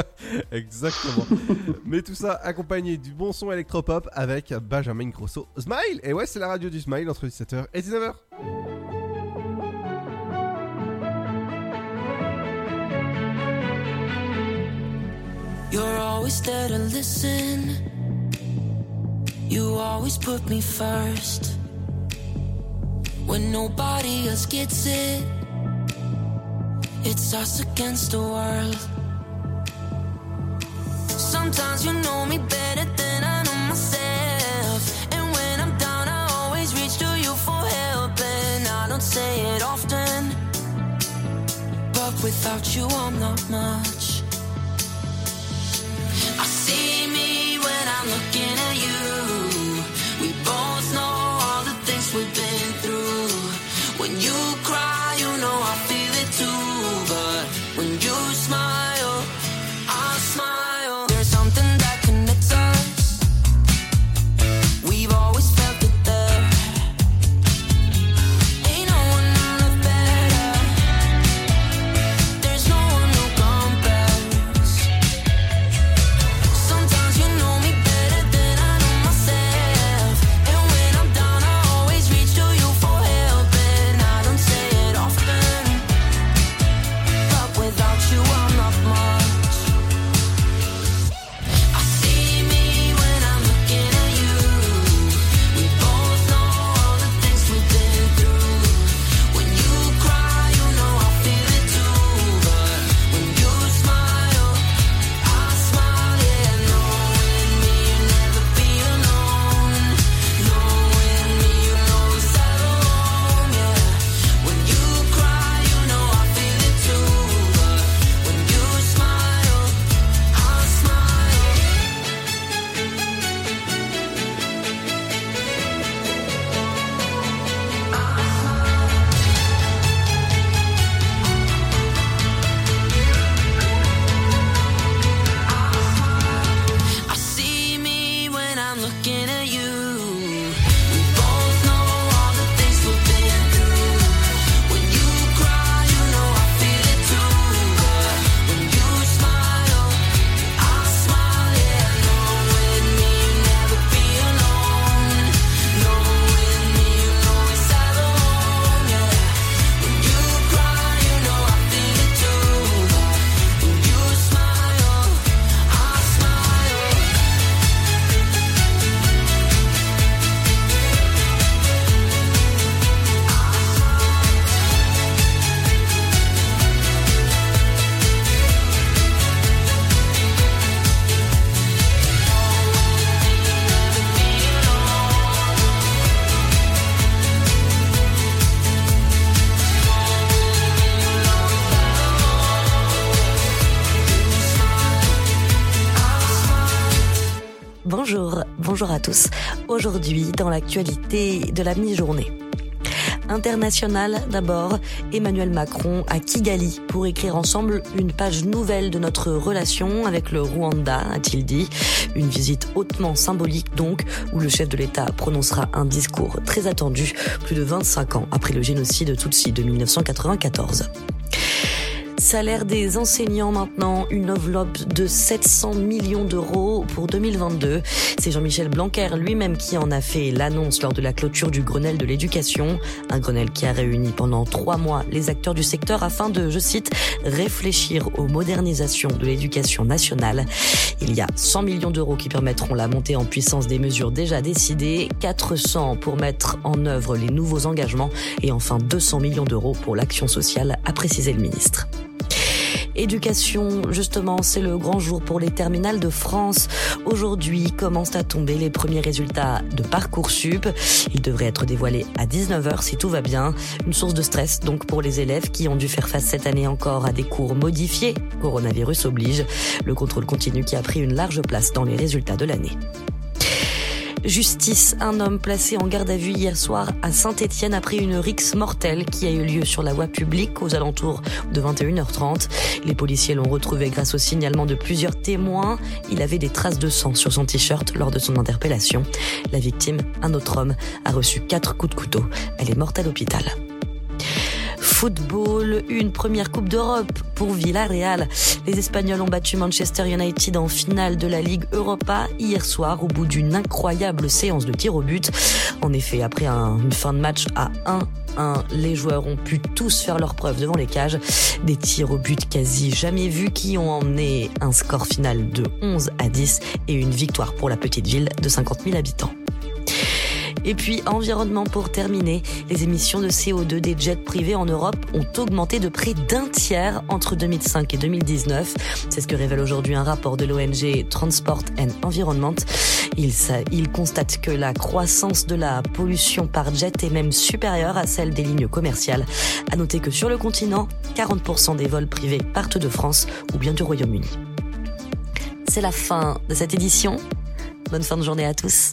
exactement. Mais tout ça accompagné du bon son électropop avec Benjamin Grosso. Smile Et ouais, c'est la radio du Smile entre 17h et 19h. You're always there to listen. You always put me first. When nobody else gets it, it's us against the world. Sometimes you know me better than I know myself. And when I'm down, I always reach to you for help. And I don't say it often, but without you, I'm not much. I see me Aujourd'hui, dans l'actualité de la mi-journée. International d'abord, Emmanuel Macron à Kigali pour écrire ensemble une page nouvelle de notre relation avec le Rwanda, a-t-il dit. Une visite hautement symbolique donc, où le chef de l'État prononcera un discours très attendu, plus de 25 ans après le génocide Tutsi de 1994. Salaire des enseignants maintenant, une enveloppe de 700 millions d'euros pour 2022. C'est Jean-Michel Blanquer lui-même qui en a fait l'annonce lors de la clôture du Grenelle de l'éducation. Un Grenelle qui a réuni pendant trois mois les acteurs du secteur afin de, je cite, réfléchir aux modernisations de l'éducation nationale. Il y a 100 millions d'euros qui permettront la montée en puissance des mesures déjà décidées, 400 pour mettre en œuvre les nouveaux engagements et enfin 200 millions d'euros pour l'action sociale, a précisé le ministre. Éducation, justement, c'est le grand jour pour les terminales de France. Aujourd'hui commencent à tomber les premiers résultats de Parcoursup. Ils devraient être dévoilés à 19h si tout va bien. Une source de stress donc pour les élèves qui ont dû faire face cette année encore à des cours modifiés. Coronavirus oblige. Le contrôle continu qui a pris une large place dans les résultats de l'année. Justice, un homme placé en garde à vue hier soir à Saint-Étienne après une rixe mortelle qui a eu lieu sur la voie publique aux alentours de 21h30. Les policiers l'ont retrouvé grâce au signalement de plusieurs témoins. Il avait des traces de sang sur son t-shirt lors de son interpellation. La victime, un autre homme, a reçu quatre coups de couteau. Elle est morte à l'hôpital. Football, une première Coupe d'Europe pour Villarreal. Les Espagnols ont battu Manchester United en finale de la Ligue Europa hier soir au bout d'une incroyable séance de tir au but. En effet, après un- une fin de match à 1-1, les joueurs ont pu tous faire leur preuve devant les cages. Des tirs au but quasi jamais vus qui ont emmené un score final de 11 à 10 et une victoire pour la petite ville de 50 000 habitants. Et puis, environnement pour terminer, les émissions de CO2 des jets privés en Europe ont augmenté de près d'un tiers entre 2005 et 2019. C'est ce que révèle aujourd'hui un rapport de l'ONG Transport and Environment. Il, constate que la croissance de la pollution par jet est même supérieure à celle des lignes commerciales. À noter que sur le continent, 40% des vols privés partent de France ou bien du Royaume-Uni. C'est la fin de cette édition. Bonne fin de journée à tous.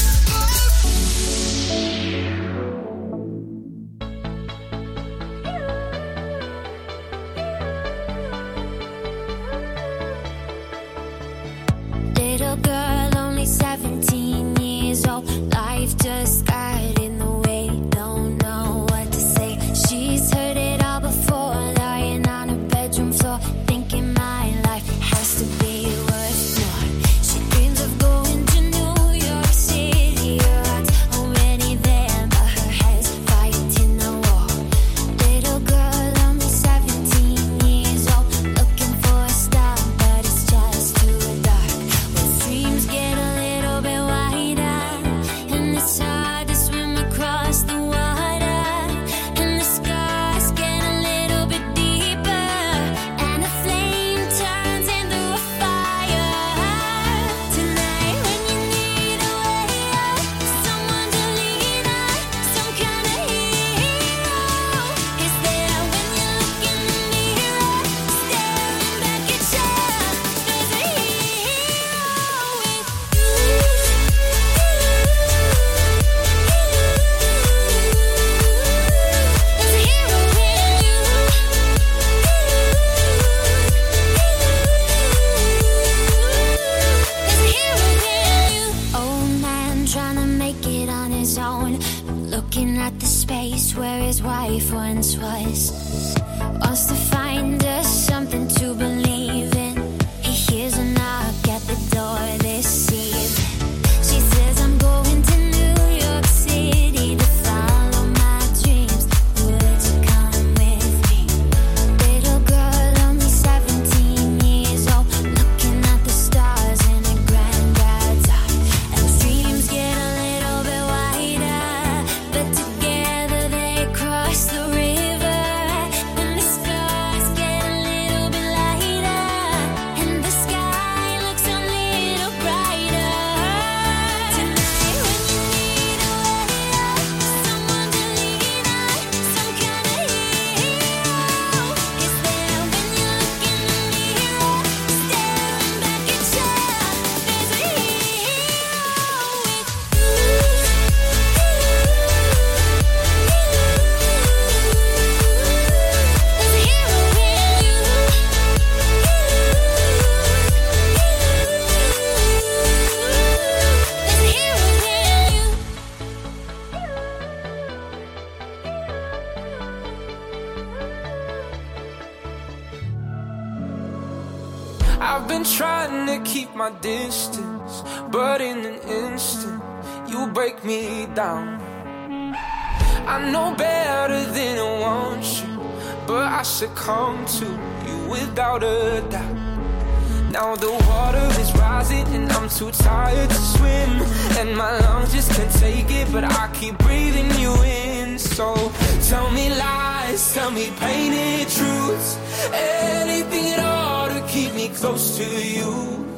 I know better than I want you, but I succumb to you without a doubt. Now the water is rising and I'm too tired to swim And my lungs just can't take it but I keep breathing you in So tell me lies, tell me painted truths Anything at all to keep me close to you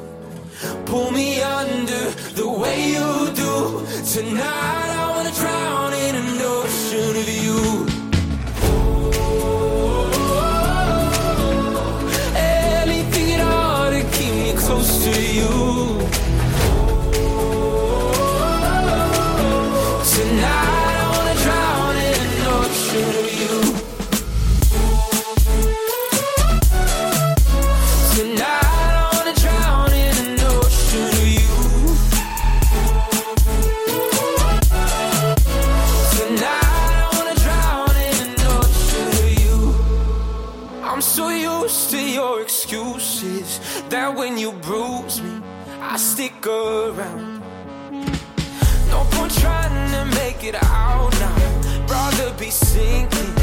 Pull me under the way you do Tonight I wanna drown in an ocean of you Anything at all to keep me close to you. That when you bruise me, I stick around. No point trying to make it out now. Rather be sinking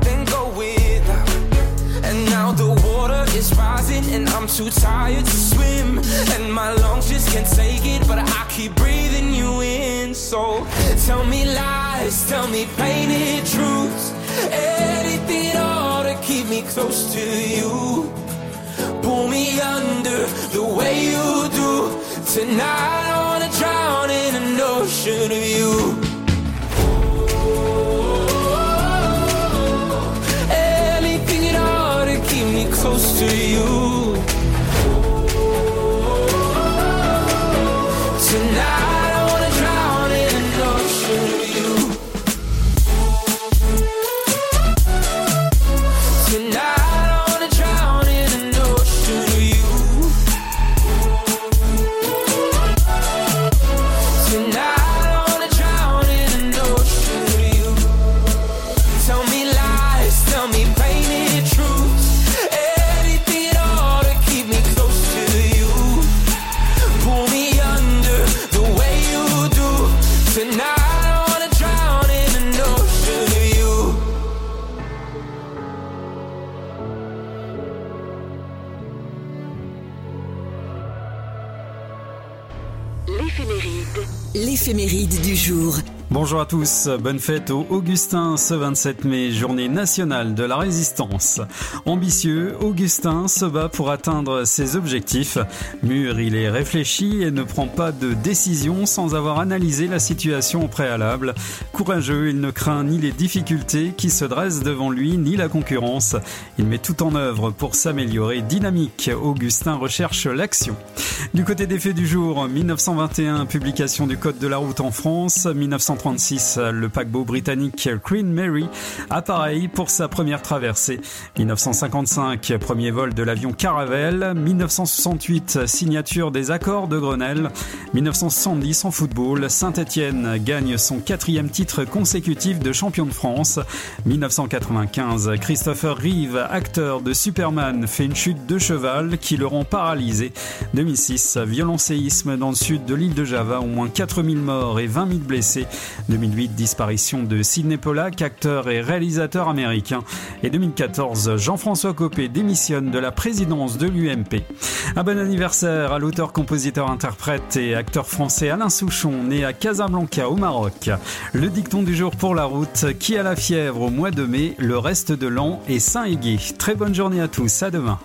than go without. And now the water is rising, and I'm too tired to swim. And my lungs just can't take it, but I keep breathing you in. So tell me lies, tell me painted truths. Anything all to keep me close to you. Pull me under the way you do. Tonight I wanna drown in an ocean of you. Anything at all to keep me close to you. L'éphéméride. Du jour. Bonjour à tous, bonne fête au Augustin ce 27 mai, journée nationale de la résistance. Ambitieux, Augustin se bat pour atteindre ses objectifs. Mûr, il est réfléchi et ne prend pas de décision sans avoir analysé la situation au préalable. Courageux, il ne craint ni les difficultés qui se dressent devant lui, ni la concurrence. Il met tout en œuvre pour s'améliorer. Dynamique, Augustin recherche l'action. Du côté des faits du jour, 1921, publication du Code de la route en France, 1936, le paquebot britannique Queen Mary appareille pour sa première traversée. 1955, premier vol de l'avion Caravelle. 1968, signature des accords de Grenelle. 1970, en football, Saint-Étienne gagne son quatrième titre consécutif de champion de France. 1995, Christopher Reeve, acteur de Superman, fait une chute de cheval qui le rend paralysé. 2006, violent séisme dans le sud de l'île de Java, au moins 4000 morts et 20 000 blessés. 2008, disparition de Sidney Pollack, acteur et réalisateur américain. Et 2014, Jean-François Copé démissionne de la présidence de l'UMP. Un bon anniversaire à l'auteur, compositeur, interprète et acteur français Alain Souchon, né à Casablanca au Maroc. Le dicton du jour pour la route, qui a la fièvre au mois de mai, le reste de l'an est sain et gai. Très bonne journée à tous, à demain.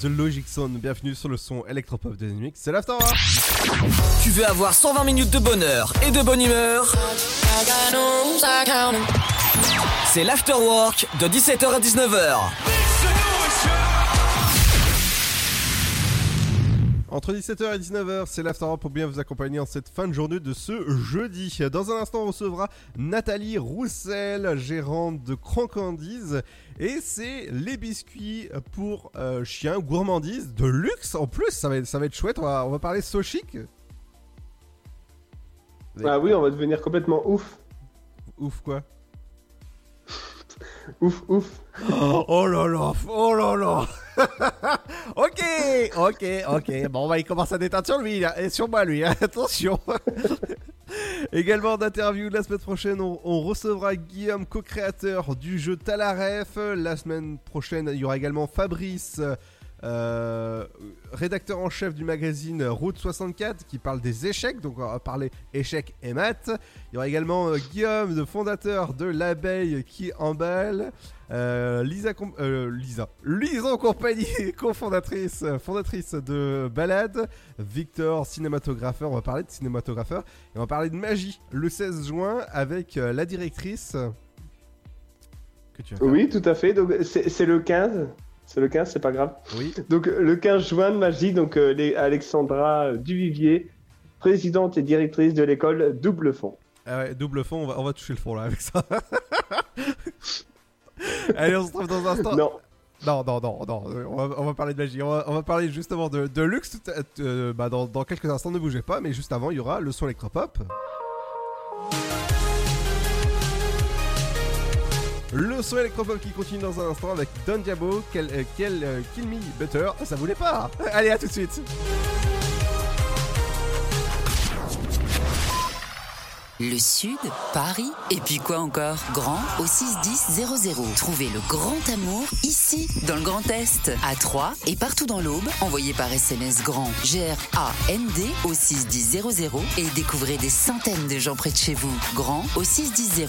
The Logic Zone. Bienvenue sur le son électropop de Dynamics. C'est l'Afterwork. Tu veux avoir 120 minutes de bonheur et de bonne humeur? C'est l'Afterwork de 17h à 19h. Entre 17h et 19h, c'est l'Afterwork pour bien vous accompagner en cette fin de journée de ce jeudi. Dans un instant, on recevra Nathalie Roussel, gérante de Croquandises. Et c'est les biscuits pour euh, chiens, gourmandises de luxe en plus. Ça va être, ça va être chouette. On va, on va parler so chic. Ah oui, on va devenir complètement ouf. Ouf quoi? Ouf, ouf. Oh là là, oh là là. ok, ok, ok. Bon, il commence à détendre sur lui, là, et sur moi, lui. hein. Attention. Également d'interview la semaine prochaine, on recevra Guillaume, co-créateur du jeu Talaref. La semaine prochaine, il y aura également Fabrice. Euh, rédacteur en chef du magazine Route 64 qui parle des échecs, donc on va parler échecs et maths. Il y aura également euh, Guillaume, le fondateur de l'abeille qui emballe. Euh, Lisa, euh, Lisa, Lison compagnie, cofondatrice, fondatrice de Balade. Victor, cinématographeur. On va parler de cinématographeur et on va parler de magie le 16 juin avec la directrice. Oui, tout à fait. C'est le 15. C'est le 15, c'est pas grave. Oui. Donc le 15 juin de magie, donc euh, les- Alexandra Duvivier, présidente et directrice de l'école Double Fond. Ah ouais, double fond, on va, on va toucher le fond là avec ça. Allez, on se retrouve dans un instant. Non. Non, non, non, non, euh, on va, on va parler de magie. On va, on va parler justement de, de luxe tout à- euh, bah, dans, dans quelques instants. Ne bougez pas, mais juste avant, il y aura le son électropop. Le son électropop qui continue dans un instant avec Don Diabo, quel, euh, quel, euh, Kill Me Better. Ça voulait pas Allez, à tout de suite Le Sud, Paris, et puis quoi encore? Grand au 61000. Trouvez le grand amour ici, dans le Grand Est, à Troyes et partout dans l'Aube. Envoyez par SMS grand G-R-A-N-D au 61000 et découvrez des centaines de gens près de chez vous. Grand au 61000.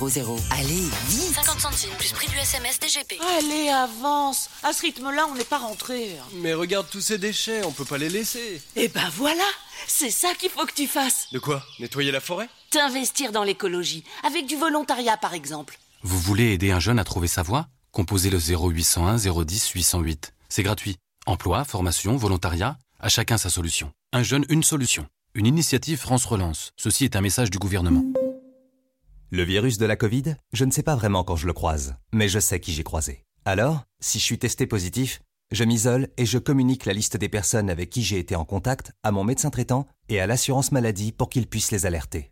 Allez, vite 50 centimes plus prix du SMS DGP. Allez, avance À ce rythme-là, on n'est pas rentré. Mais regarde tous ces déchets, on peut pas les laisser. Eh ben voilà C'est ça qu'il faut que tu fasses De quoi? Nettoyer la forêt? T'investir dans l'écologie, avec du volontariat par exemple. Vous voulez aider un jeune à trouver sa voie? Composez le 0801 010 808. C'est gratuit. Emploi, formation, volontariat, à chacun sa solution. Un jeune, une solution. Une initiative France Relance. Ceci est un message du gouvernement. Le virus de la Covid, je ne sais pas vraiment quand je le croise, mais je sais qui j'ai croisé. Alors, si je suis testé positif, je m'isole et je communique la liste des personnes avec qui j'ai été en contact à mon médecin traitant et à l'assurance maladie pour qu'ils puissent les alerter.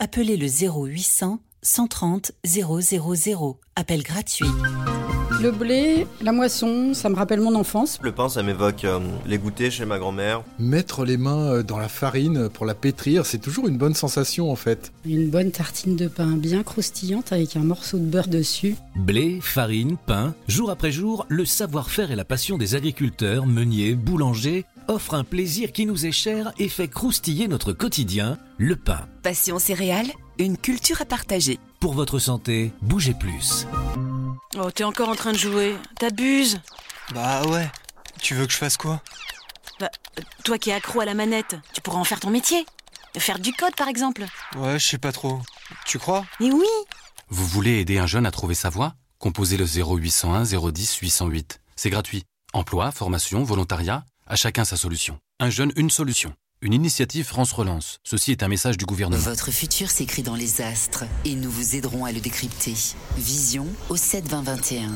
appelez le 0800 130 000. Appel gratuit. Le blé, la moisson, ça me rappelle mon enfance. Le pain, ça m'évoque euh, les goûters chez ma grand-mère. Mettre les mains euh, dans la farine pour la pétrir, c'est toujours une bonne sensation en fait. Une bonne tartine de pain bien croustillante avec un morceau de beurre dessus. Blé, farine, pain, jour après jour, le savoir-faire et la passion des agriculteurs, meuniers, boulangers offrent un plaisir qui nous est cher et fait croustiller notre quotidien, le pain. Passion céréales, une culture à partager. Pour votre santé, bougez plus. Oh, t'es encore en train de jouer. T'abuses. Bah ouais. Tu veux que je fasse quoi? Bah, toi qui es accro à la manette, tu pourras en faire ton métier. Faire du code, par exemple. Ouais, je sais pas trop. Tu crois? Mais oui Vous voulez aider un jeune à trouver sa voie? Composez le 0801 010 808. C'est gratuit. Emploi, formation, volontariat, à chacun sa solution. Un jeune, une solution. Une initiative France Relance. Ceci est un message du gouvernement. Votre futur s'écrit dans les astres et nous vous aiderons à le décrypter. Vision au 7 20 21.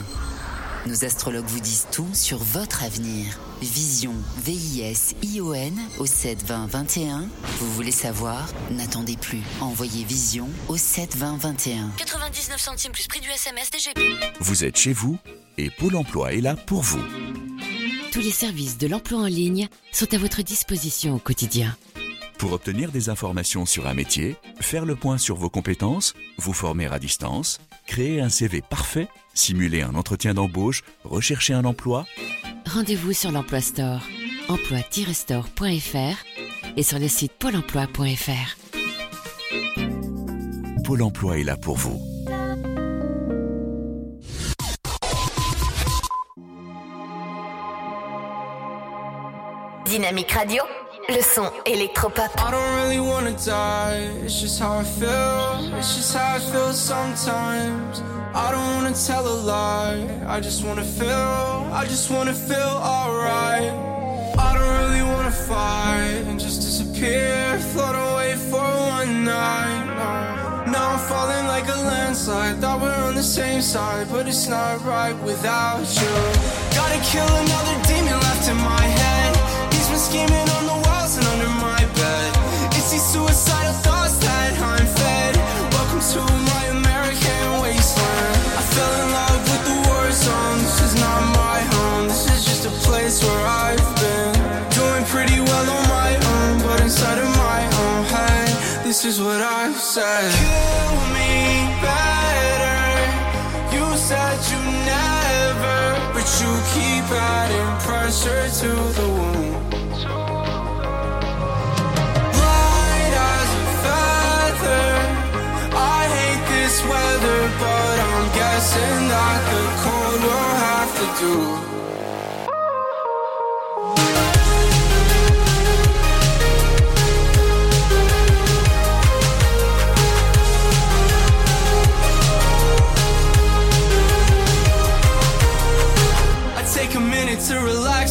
Nos astrologues vous disent tout sur votre avenir. Vision, V-I-S-I-O-N au 7 20 21. Vous voulez savoir? N'attendez plus. Envoyez Vision au 7 20 21. 99 centimes plus prix du SMS DGP. Vous êtes chez vous et Pôle emploi est là pour vous. tous les services de l'emploi en ligne sont à votre disposition au quotidien. Pour obtenir des informations sur un métier, faire le point sur vos compétences, vous former à distance, créer un CV parfait, simuler un entretien d'embauche, rechercher un emploi, Rendez-vous sur l'Emploi Store, emploi-store.fr et sur le site pôle emploi.fr. Pôle emploi est là pour vous. Dynamique Radio, le son électropop. I don't really wanna die, it's just how I feel. It's just how I feel sometimes. I don't wanna tell a lie, I just wanna feel, I just wanna feel alright. I don't really wanna fight and just disappear, float away for one night. Now I'm falling like a landslide, thought we're on the same side, but it's not right without you. Gotta kill another demon left in my head. He's been scheming on the suicidal thoughts that I'm fed. Welcome to my American wasteland. I fell in love with the war. This is not my home. This is just a place where I've been doing pretty well on my own, but inside of my own head, this is what I've said. Kill me better. You said you never, but you keep adding pressure to the I'm that the cold will have to do. Take a minute to relax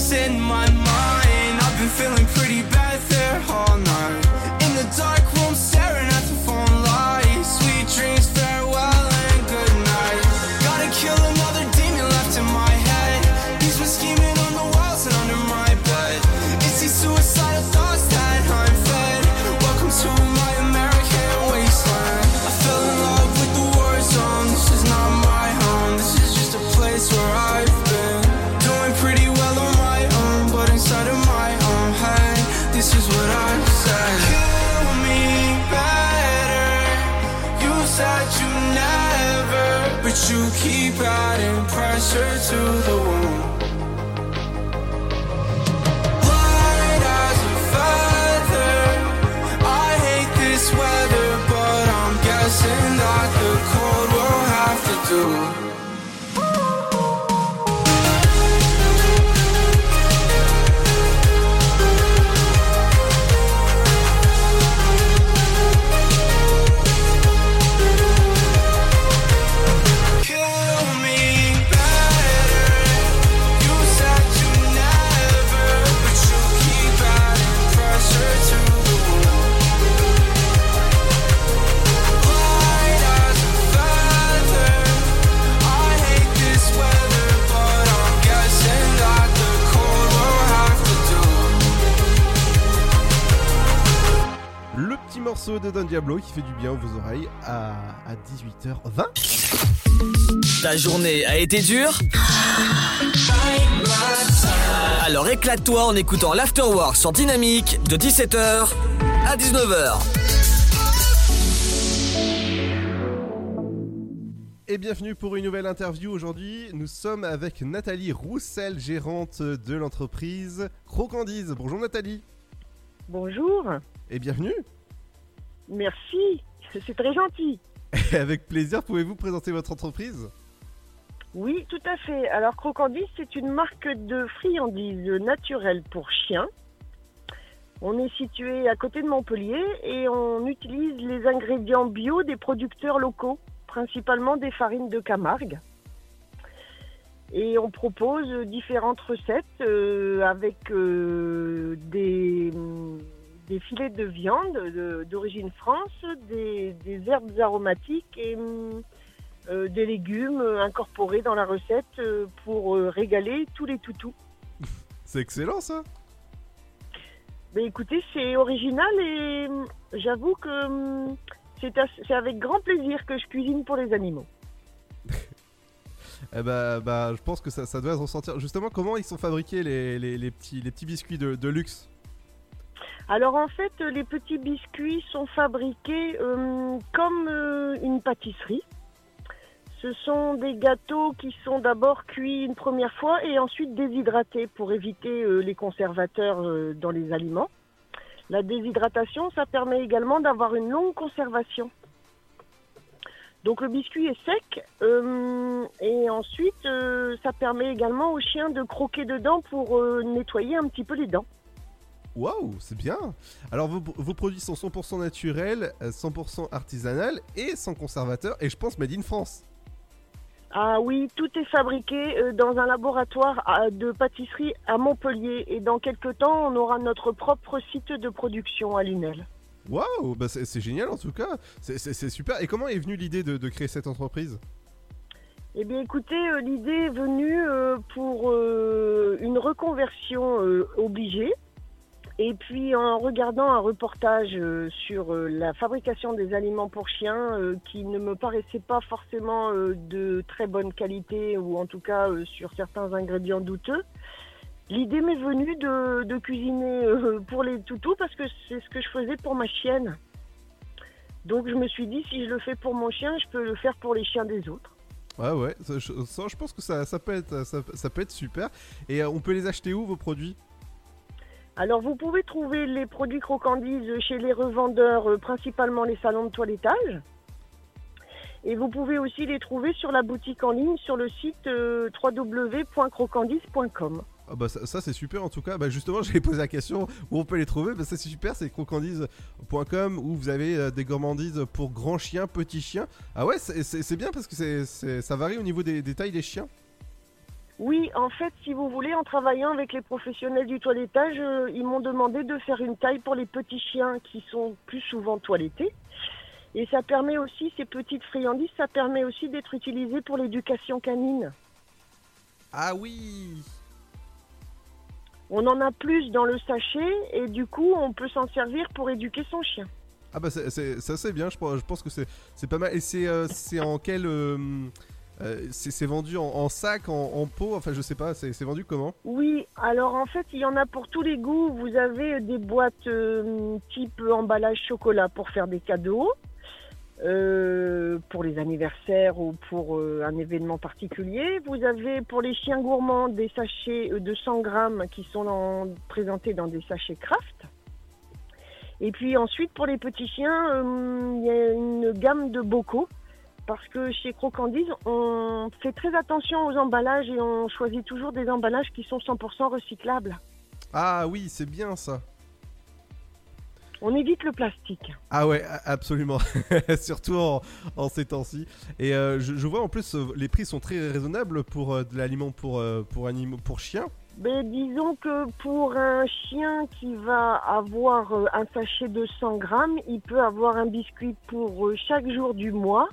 de Don Diablo qui fait du bien aux oreilles à, à 18h20. Ta journée a été dure? Alors éclate-toi en écoutant l'Afterwork sur Dynamique de 17h à 19h. Et bienvenue pour une nouvelle interview aujourd'hui. Nous sommes avec Nathalie Roussel, gérante de l'entreprise Crocandise. Bonjour Nathalie. Bonjour, Et bienvenue. Merci, c'est très gentil. Et avec plaisir, pouvez-vous présenter votre entreprise? Oui, tout à fait. Alors Crocandis, c'est une marque de friandises naturelles pour chiens. On est situé à côté de Montpellier et on utilise les ingrédients bio des producteurs locaux, principalement des farines de Camargue. Et on propose différentes recettes euh, avec euh, des, des filets de viande de- d'origine France, des, des herbes aromatiques et hum, euh, des légumes incorporés dans la recette euh, pour euh, régaler tous les toutous. C'est excellent ça. Mais écoutez, c'est original et hum, j'avoue que hum, c'est avec grand plaisir que je cuisine pour les animaux. Eh bah, bah, je pense que ça, ça doit se ressentir. Justement, comment ils sont fabriqués les, les, les petits, les petits biscuits de, de luxe? Alors en fait, les petits biscuits sont fabriqués euh, comme euh, une pâtisserie. Ce sont des gâteaux qui sont d'abord cuits une première fois et ensuite déshydratés pour éviter euh, les conservateurs dans les aliments. La déshydratation, ça permet également d'avoir une longue conservation. Donc le biscuit est sec et ensuite ça permet également aux chiens de croquer dedans pour nettoyer un petit peu les dents. Waouh, c'est bien Alors, vos, vos produits sont 100% naturels, euh, 100% artisanal et sans conservateur, et je pense made in France. Ah oui, tout est fabriqué euh, dans un laboratoire de pâtisserie à Montpellier et dans quelques temps on aura notre propre site de production à Lunel. Waouh, bah c'est génial en tout cas, c'est- super. Et comment est venue l'idée de, de créer cette entreprise? Eh bien écoutez, euh, l'idée est venue euh, pour euh, une reconversion euh, obligée. Et puis en regardant un reportage euh, sur euh, la fabrication des aliments pour chiens euh, qui ne me paraissait pas forcément de très bonne qualité ou en tout cas sur certains ingrédients douteux, l'idée m'est venue de, cuisiner pour les toutous parce que c'est ce que je faisais pour ma chienne. Donc je me suis dit si je le fais pour mon chien, je peux le faire pour les chiens des autres. Ouais, ouais, ça, je, pense que ça, peut être, ça, peut être super. Et on peut les acheter où vos produits? Alors vous pouvez trouver les produits croquandises chez les revendeurs, euh, principalement les salons de toilettage. Et vous pouvez aussi les trouver sur la boutique en ligne sur le site euh. Ah bah ça, c'est super en tout cas. Bah justement, j'avais posé la question où on peut les trouver. Ça c'est super, c'est crocandise.com où vous avez euh, des gourmandises pour grands chiens, petits chiens. Ah ouais, c'est- bien parce que ça varie au niveau des tailles des chiens. Oui, en fait, si vous voulez, en travaillant avec les professionnels du toilettage, euh, ils m'ont demandé de faire une taille pour les petits chiens qui sont plus souvent toilettés. Et ça permet aussi, ces petites friandises, ça permet aussi d'être utilisé pour l'éducation canine. Ah oui On en a plus dans le sachet et du coup, on peut s'en servir pour éduquer son chien. Ah bah c'est- c'est ça c'est bien. Je, pense- je pense que c'est c'est pas mal. Et c'est euh, c'est en quel euh, euh, c'est vendu en, sac, en, pot. Enfin je sais pas. C'est vendu comment? Oui, alors en fait, il y en a pour tous les goûts. Vous avez des boîtes euh, type emballage chocolat pour faire des cadeaux, euh, pour les anniversaires ou pour un événement particulier. Vous avez pour les chiens gourmands des sachets de 100 grammes qui sont présentés dans des sachets craft. Et puis ensuite, pour les petits chiens, il y a une gamme de bocaux. Parce que chez Crocandise, on fait très attention aux emballages et on choisit toujours des emballages qui sont 100% recyclables. Ah oui, c'est bien ça. On évite le plastique. Ah ouais, absolument. Surtout en, en ces temps-ci. Et euh, je, je vois en plus euh, les prix sont très raisonnables pour euh, de l'aliment pour euh, pour animaux pour chiens. Mais disons que pour un chien qui va avoir un sachet de 100 grammes, il peut avoir un biscuit pour chaque jour du mois.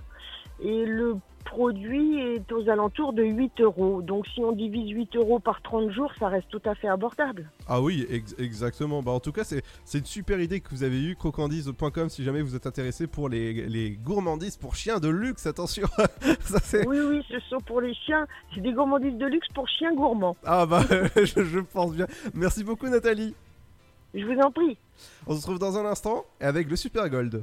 Et le produit est aux alentours de 8 euros. Donc si on divise 8 euros par 30 jours, ça reste tout à fait abordable. Ah oui, ex- exactement. Bah en tout cas, c'est une super idée que vous avez eue crocandise.com si jamais vous êtes intéressé pour les, les gourmandises pour chiens de luxe. Attention. Ça Oui, oui, ce sont pour les chiens. C'est des gourmandises de luxe pour chiens gourmands. Ah bah je, je pense bien. Merci beaucoup Nathalie. Je vous en prie. On se retrouve dans un instant avec le Super Gold.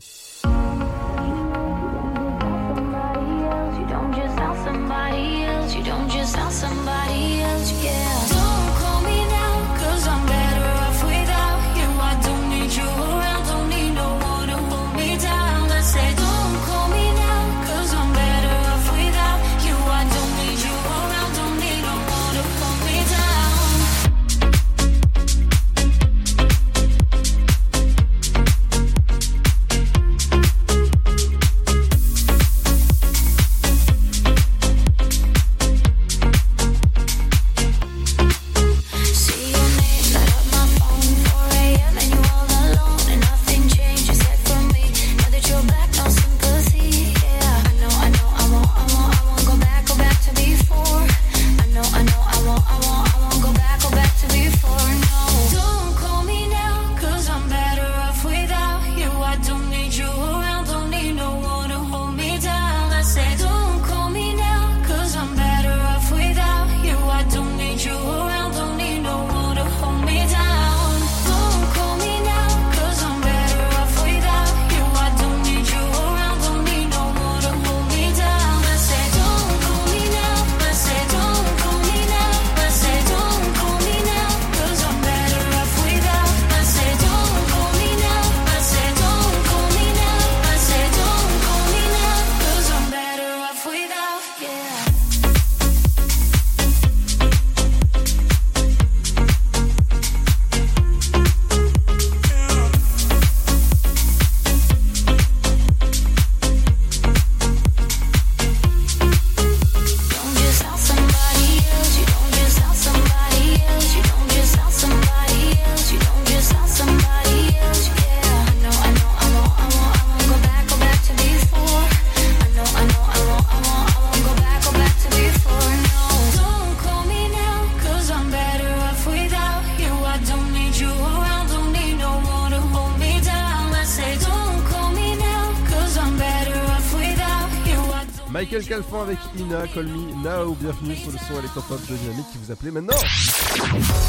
Bienvenue sur le son électropop de Dynamique qui vous appelait maintenant.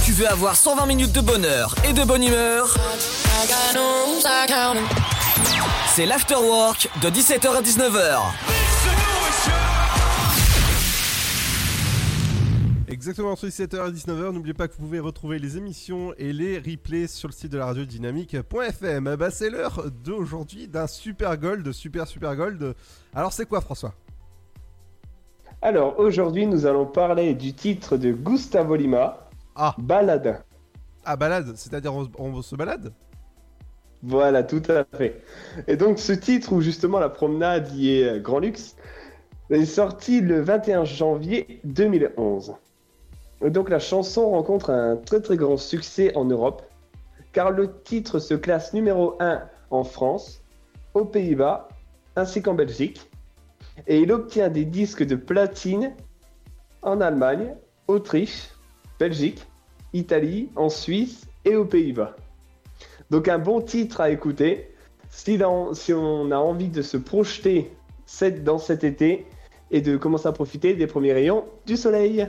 Tu veux avoir 120 minutes de bonheur et de bonne humeur? C'est l'afterwork de 17h à 19h. Exactement entre 17h et 19h. N'oubliez pas que vous pouvez retrouver les émissions et les replays sur le site de la radio dynamique.fm. Bah, c'est l'heure d'aujourd'hui d'un super gold, super super gold. Alors, c'est quoi, François? Alors aujourd'hui, nous allons parler du titre de Gustavo Lima, Ah. Balade. Ah, balade, c'est-à-dire on, on se balade Voilà, tout à fait. Et donc ce titre où justement la promenade y est euh, grand luxe est sorti le 21 janvier 2011. Et donc la chanson rencontre un très très grand succès en Europe car le titre se classe numéro 1 en France, aux Pays-Bas ainsi qu'en Belgique et il obtient des disques de platine en Allemagne, Autriche, Belgique, Italie, en Suisse et aux Pays-Bas. Donc un bon titre à écouter si, on a envie de se projeter dans cet été et de commencer à profiter des premiers rayons du soleil.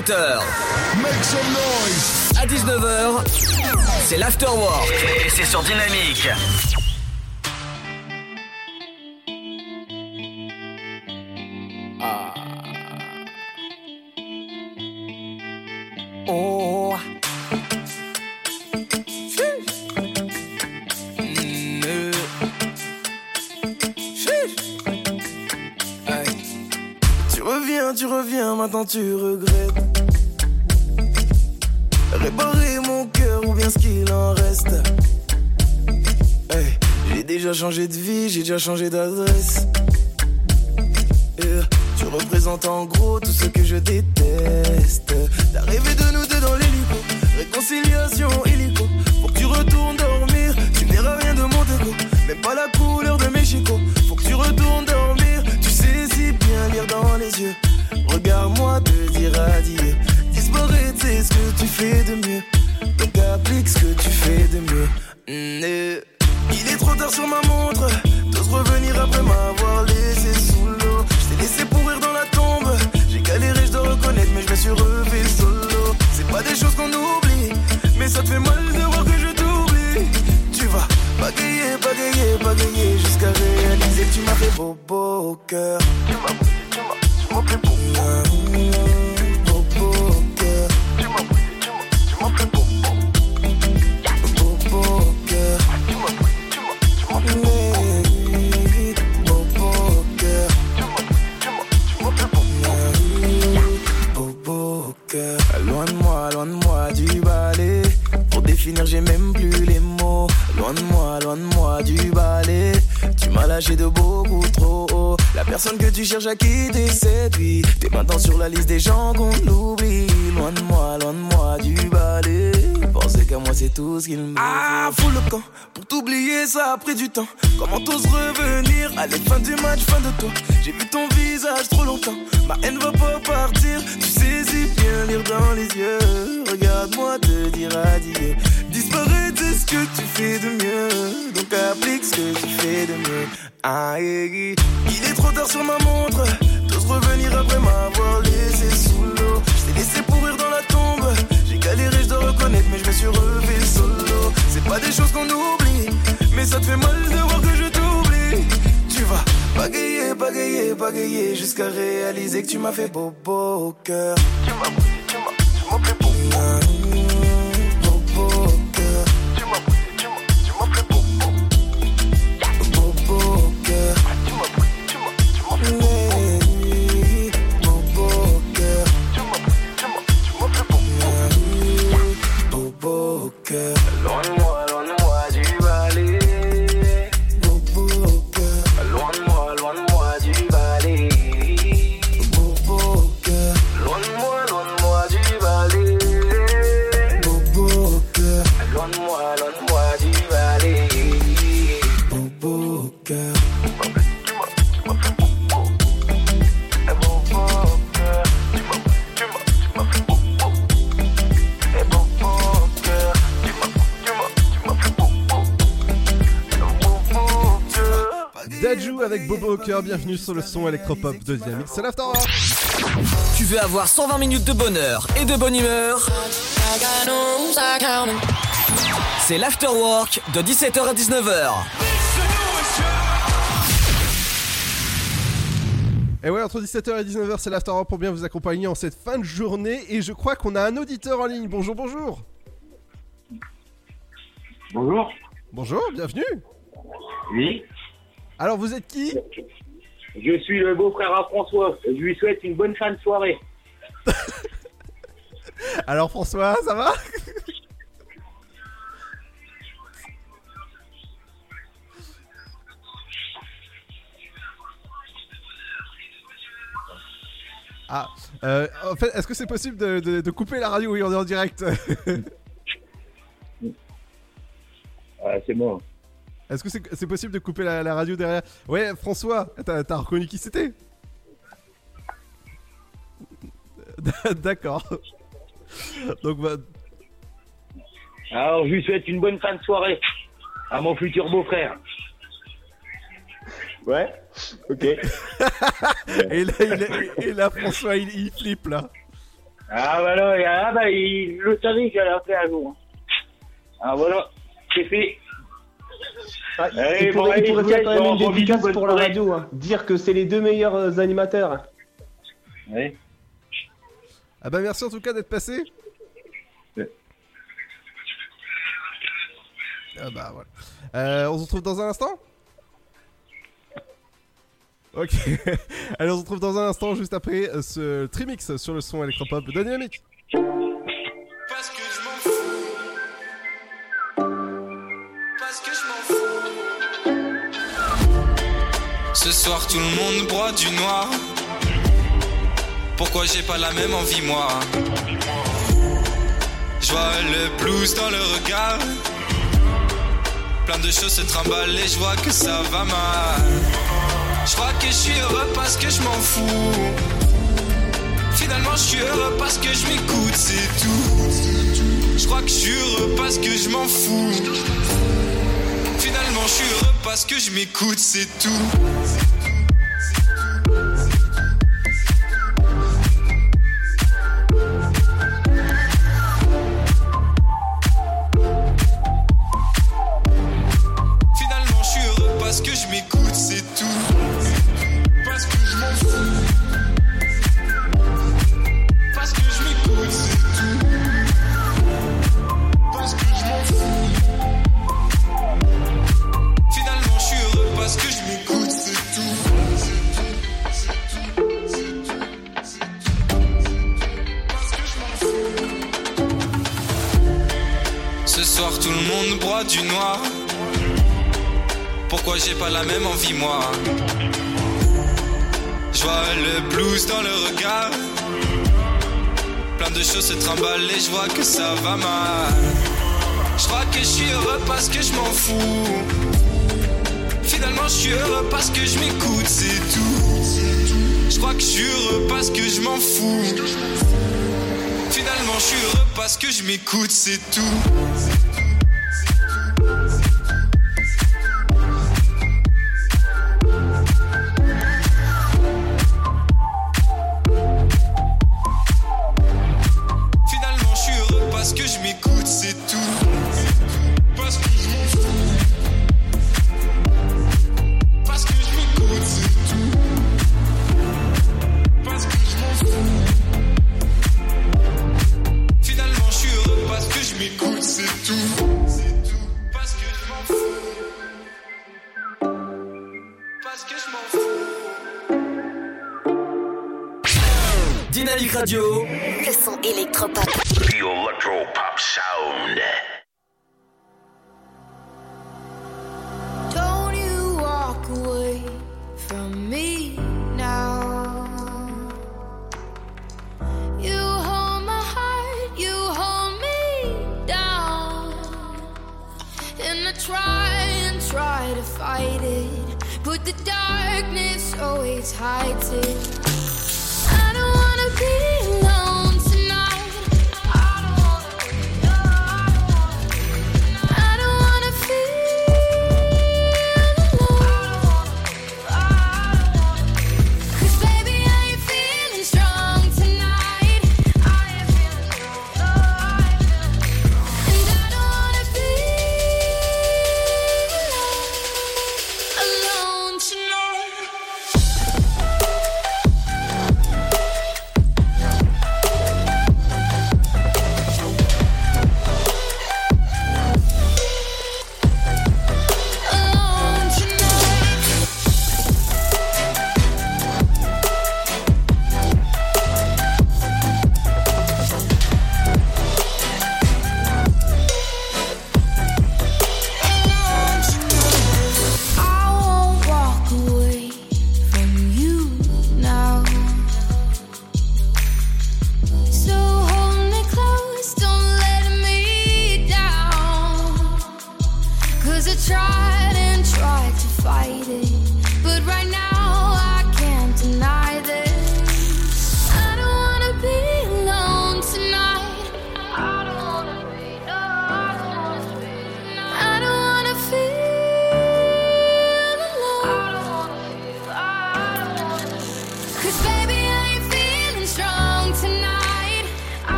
17h c'est l'afterwork et c'est sur Dynamique. déjà changé d'adresse. Yeah. Euh, tu représentes en gros son électropop deuxième c'est l'Afterwork. Tu veux avoir 120 minutes de bonheur et de bonne humeur? C'est l'Afterwork de 17h à 19h. Et ouais, entre 17h et 19h, c'est l'After pour bien vous accompagner en cette fin de journée. Et je crois qu'on a un auditeur en ligne. Bonjour, bonjour. Bonjour. Bonjour, bienvenue. Oui. Alors, vous êtes qui? Je suis le beau-frère à François. Je lui souhaite une bonne fin de soirée. Alors François, ça va? Ah, euh, en fait, est-ce que c'est possible de, couper la radio? Oui, on est en direct. ah, c'est bon. Est-ce que c'est possible de couper la, radio derrière? Ouais, François, t'as reconnu qui c'était? D'accord. Donc, bah, Alors, je lui souhaite une bonne fin de soirée à mon futur beau-frère. Ouais. Ok. et, là, il est- là, François, il, flippe là. Ah bah là, et- ah bah, il, le savait que j'allais appeler un jour. Ah voilà, c'est fait. Ah, eh, il, pourrait, eh, bon, quand même être efficace pour la radio. Hein. Dire que c'est les deux meilleurs euh, animateurs. Oui. Ah bah merci en tout cas d'être passé. Ah bah voilà. Euh, on se retrouve dans un instant? Ok. Allez, on se retrouve dans un instant juste après euh, ce trimix sur le son électropop de Dynamique. Ce soir tout le monde broie du noir. Pourquoi j'ai pas la même envie moi? Je vois le blues dans le regard. Plein de choses se trimballent et je vois que ça va mal. Je crois que je suis heureux parce que je m'en fous. Finalement, je suis heureux parce que je m'écoute, c'est tout. Je crois que je suis heureux parce que je m'en fous. Finalement, je suis heureux parce que je m'écoute, c'est tout. Du noir. Pourquoi j'ai pas la même envie, moi? Je vois le blues dans le regard. Plein de choses se trimballent et je vois que ça va mal. Je crois que je suis heureux parce que je m'en fous. Finalement, je suis heureux parce que je m'écoute, c'est tout. Je crois que je suis heureux parce que je m'en fous. Finalement, je suis heureux parce que je m'écoute, c'est tout. Son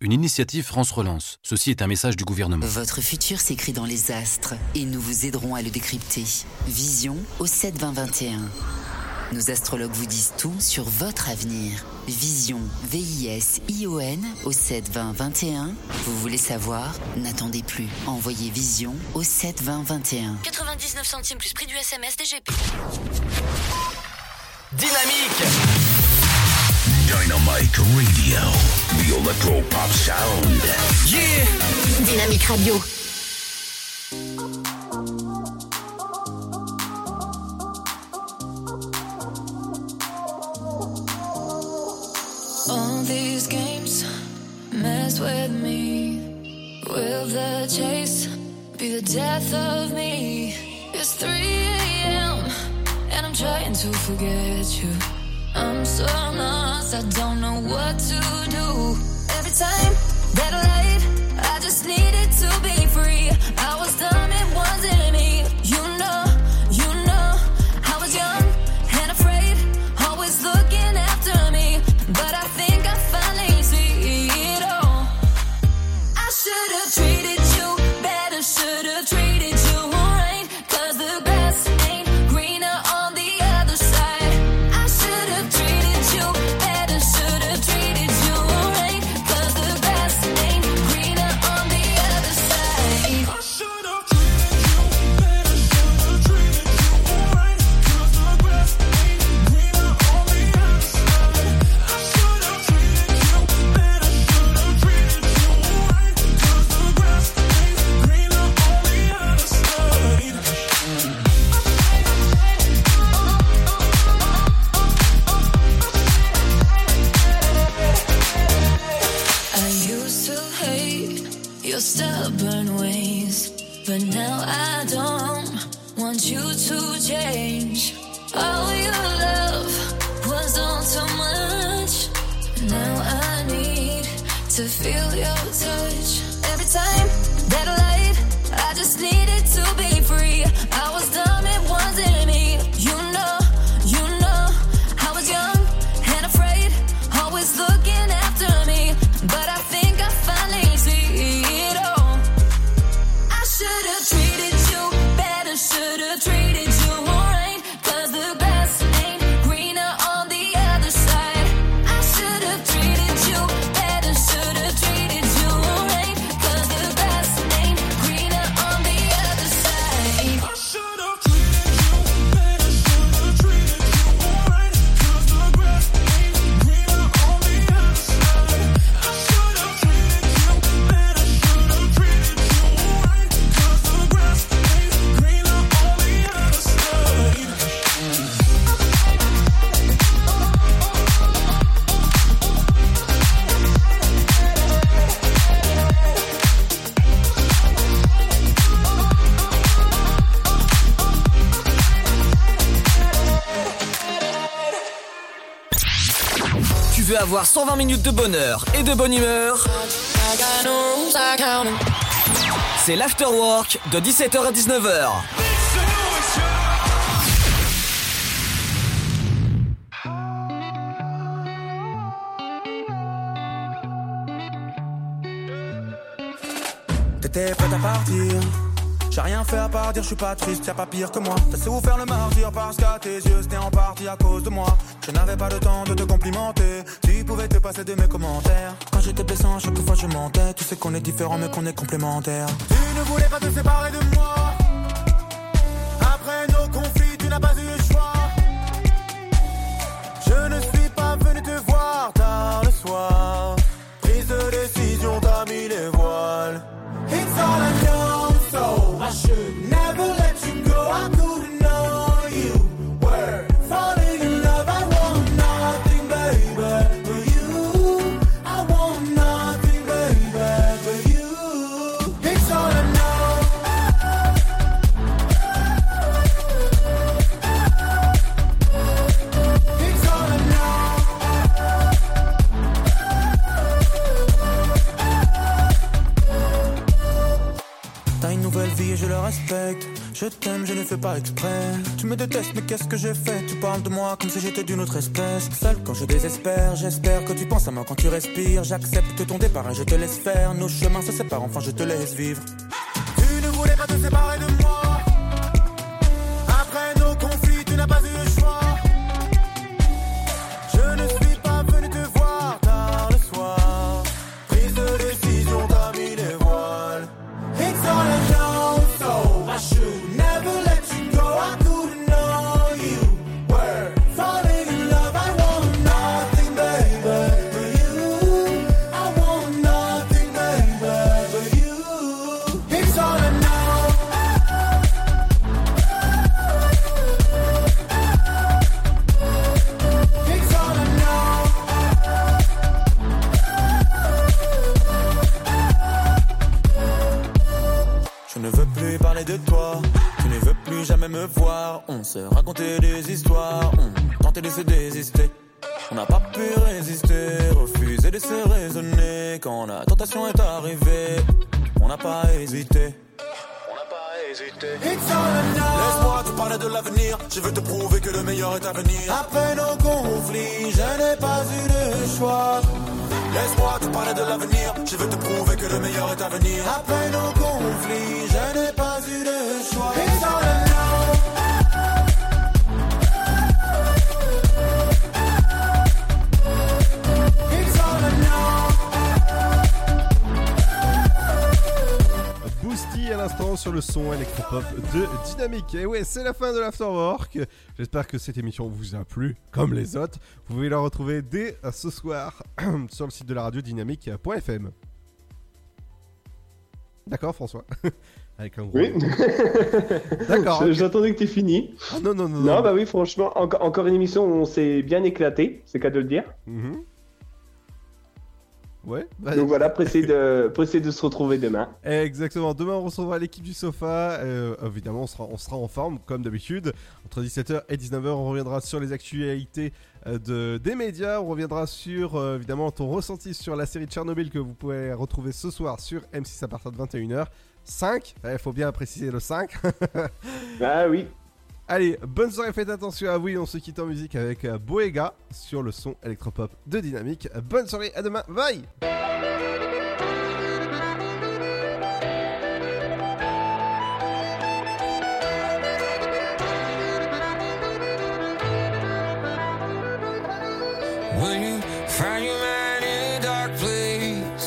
Une initiative France Relance. Ceci est un message du gouvernement. Votre futur s'écrit dans les astres et nous vous aiderons à le décrypter. Vision au 72021. Nos astrologues vous disent tout sur votre avenir. Vision, V-I-S-I-O-N au 72021. Vous voulez savoir? N'attendez plus. Envoyez Vision au 72021. 99 centimes plus prix du SMS DGP. Dynamique Dynamite Radio, the electro pop sound. Yeah Dynamique Radio. All these games mess with me. Will the chase be the death of me? It's 3 a.m. and I'm trying to forget you. I'm so lost, I don't know what to do. Every time that I lied, I just needed to be free. I was dumb, avoir 120 minutes de bonheur et de bonne humeur C'est l'afterwork de 17h à 19h. T'étais prête à partir. J'ai rien fait à part dire je suis pas triste, y'a pas pire que moi. T'as su vous faire le martyr parce qu'à tes yeux c'était en partie à cause de moi. Je n'avais pas le temps de te complimenter. Pouvais te passer de mes commentaires. Quand j'étais blessant, à chaque fois je mentais. Tu sais qu'on est différents mais qu'on est complémentaires. Tu ne voulais pas te séparer de moi. Qu'est-ce que j'ai fait? Tu parles de moi comme si j'étais d'une autre espèce. Seul quand je désespère, j'espère que tu penses à moi quand tu respires. J'accepte ton départ et je te laisse faire. Nos chemins se séparent, enfin je te laisse vivre. Tu ne voulais pas te séparer de moi. Électropop de Dynamique. Et ouais, c'est la fin de l'Afterwork. J'espère que cette émission vous a plu, comme les autres. Vous pouvez la retrouver dès ce soir sur le site de la radio dynamique.fm. D'accord, François? Avec un gros. Oui. D'accord. J'attendais que tu finis. Ah non, non, non. Non, bah oui, franchement, enco- encore une émission où on s'est bien éclaté, c'est qu'à de le dire. Mhm. Ouais. bah- Donc voilà, pressé de, pressé de se retrouver demain. Exactement. Demain, on recevra l'équipe du sofa. Euh, évidemment, on sera, on sera en forme, comme d'habitude. Entre 17h et 19h, on reviendra sur les actualités euh, de, des médias. On reviendra sur, euh, évidemment, ton ressenti sur la série Tchernobyl que vous pouvez retrouver ce soir sur M6 à partir de 21h. 5, il faut bien préciser le 5. ah oui. Allez, bonne soirée, faites attention à vous. On se quitte en musique avec euh, Boega sur le son électropop de Dynamique. Bonne soirée, à demain, bye!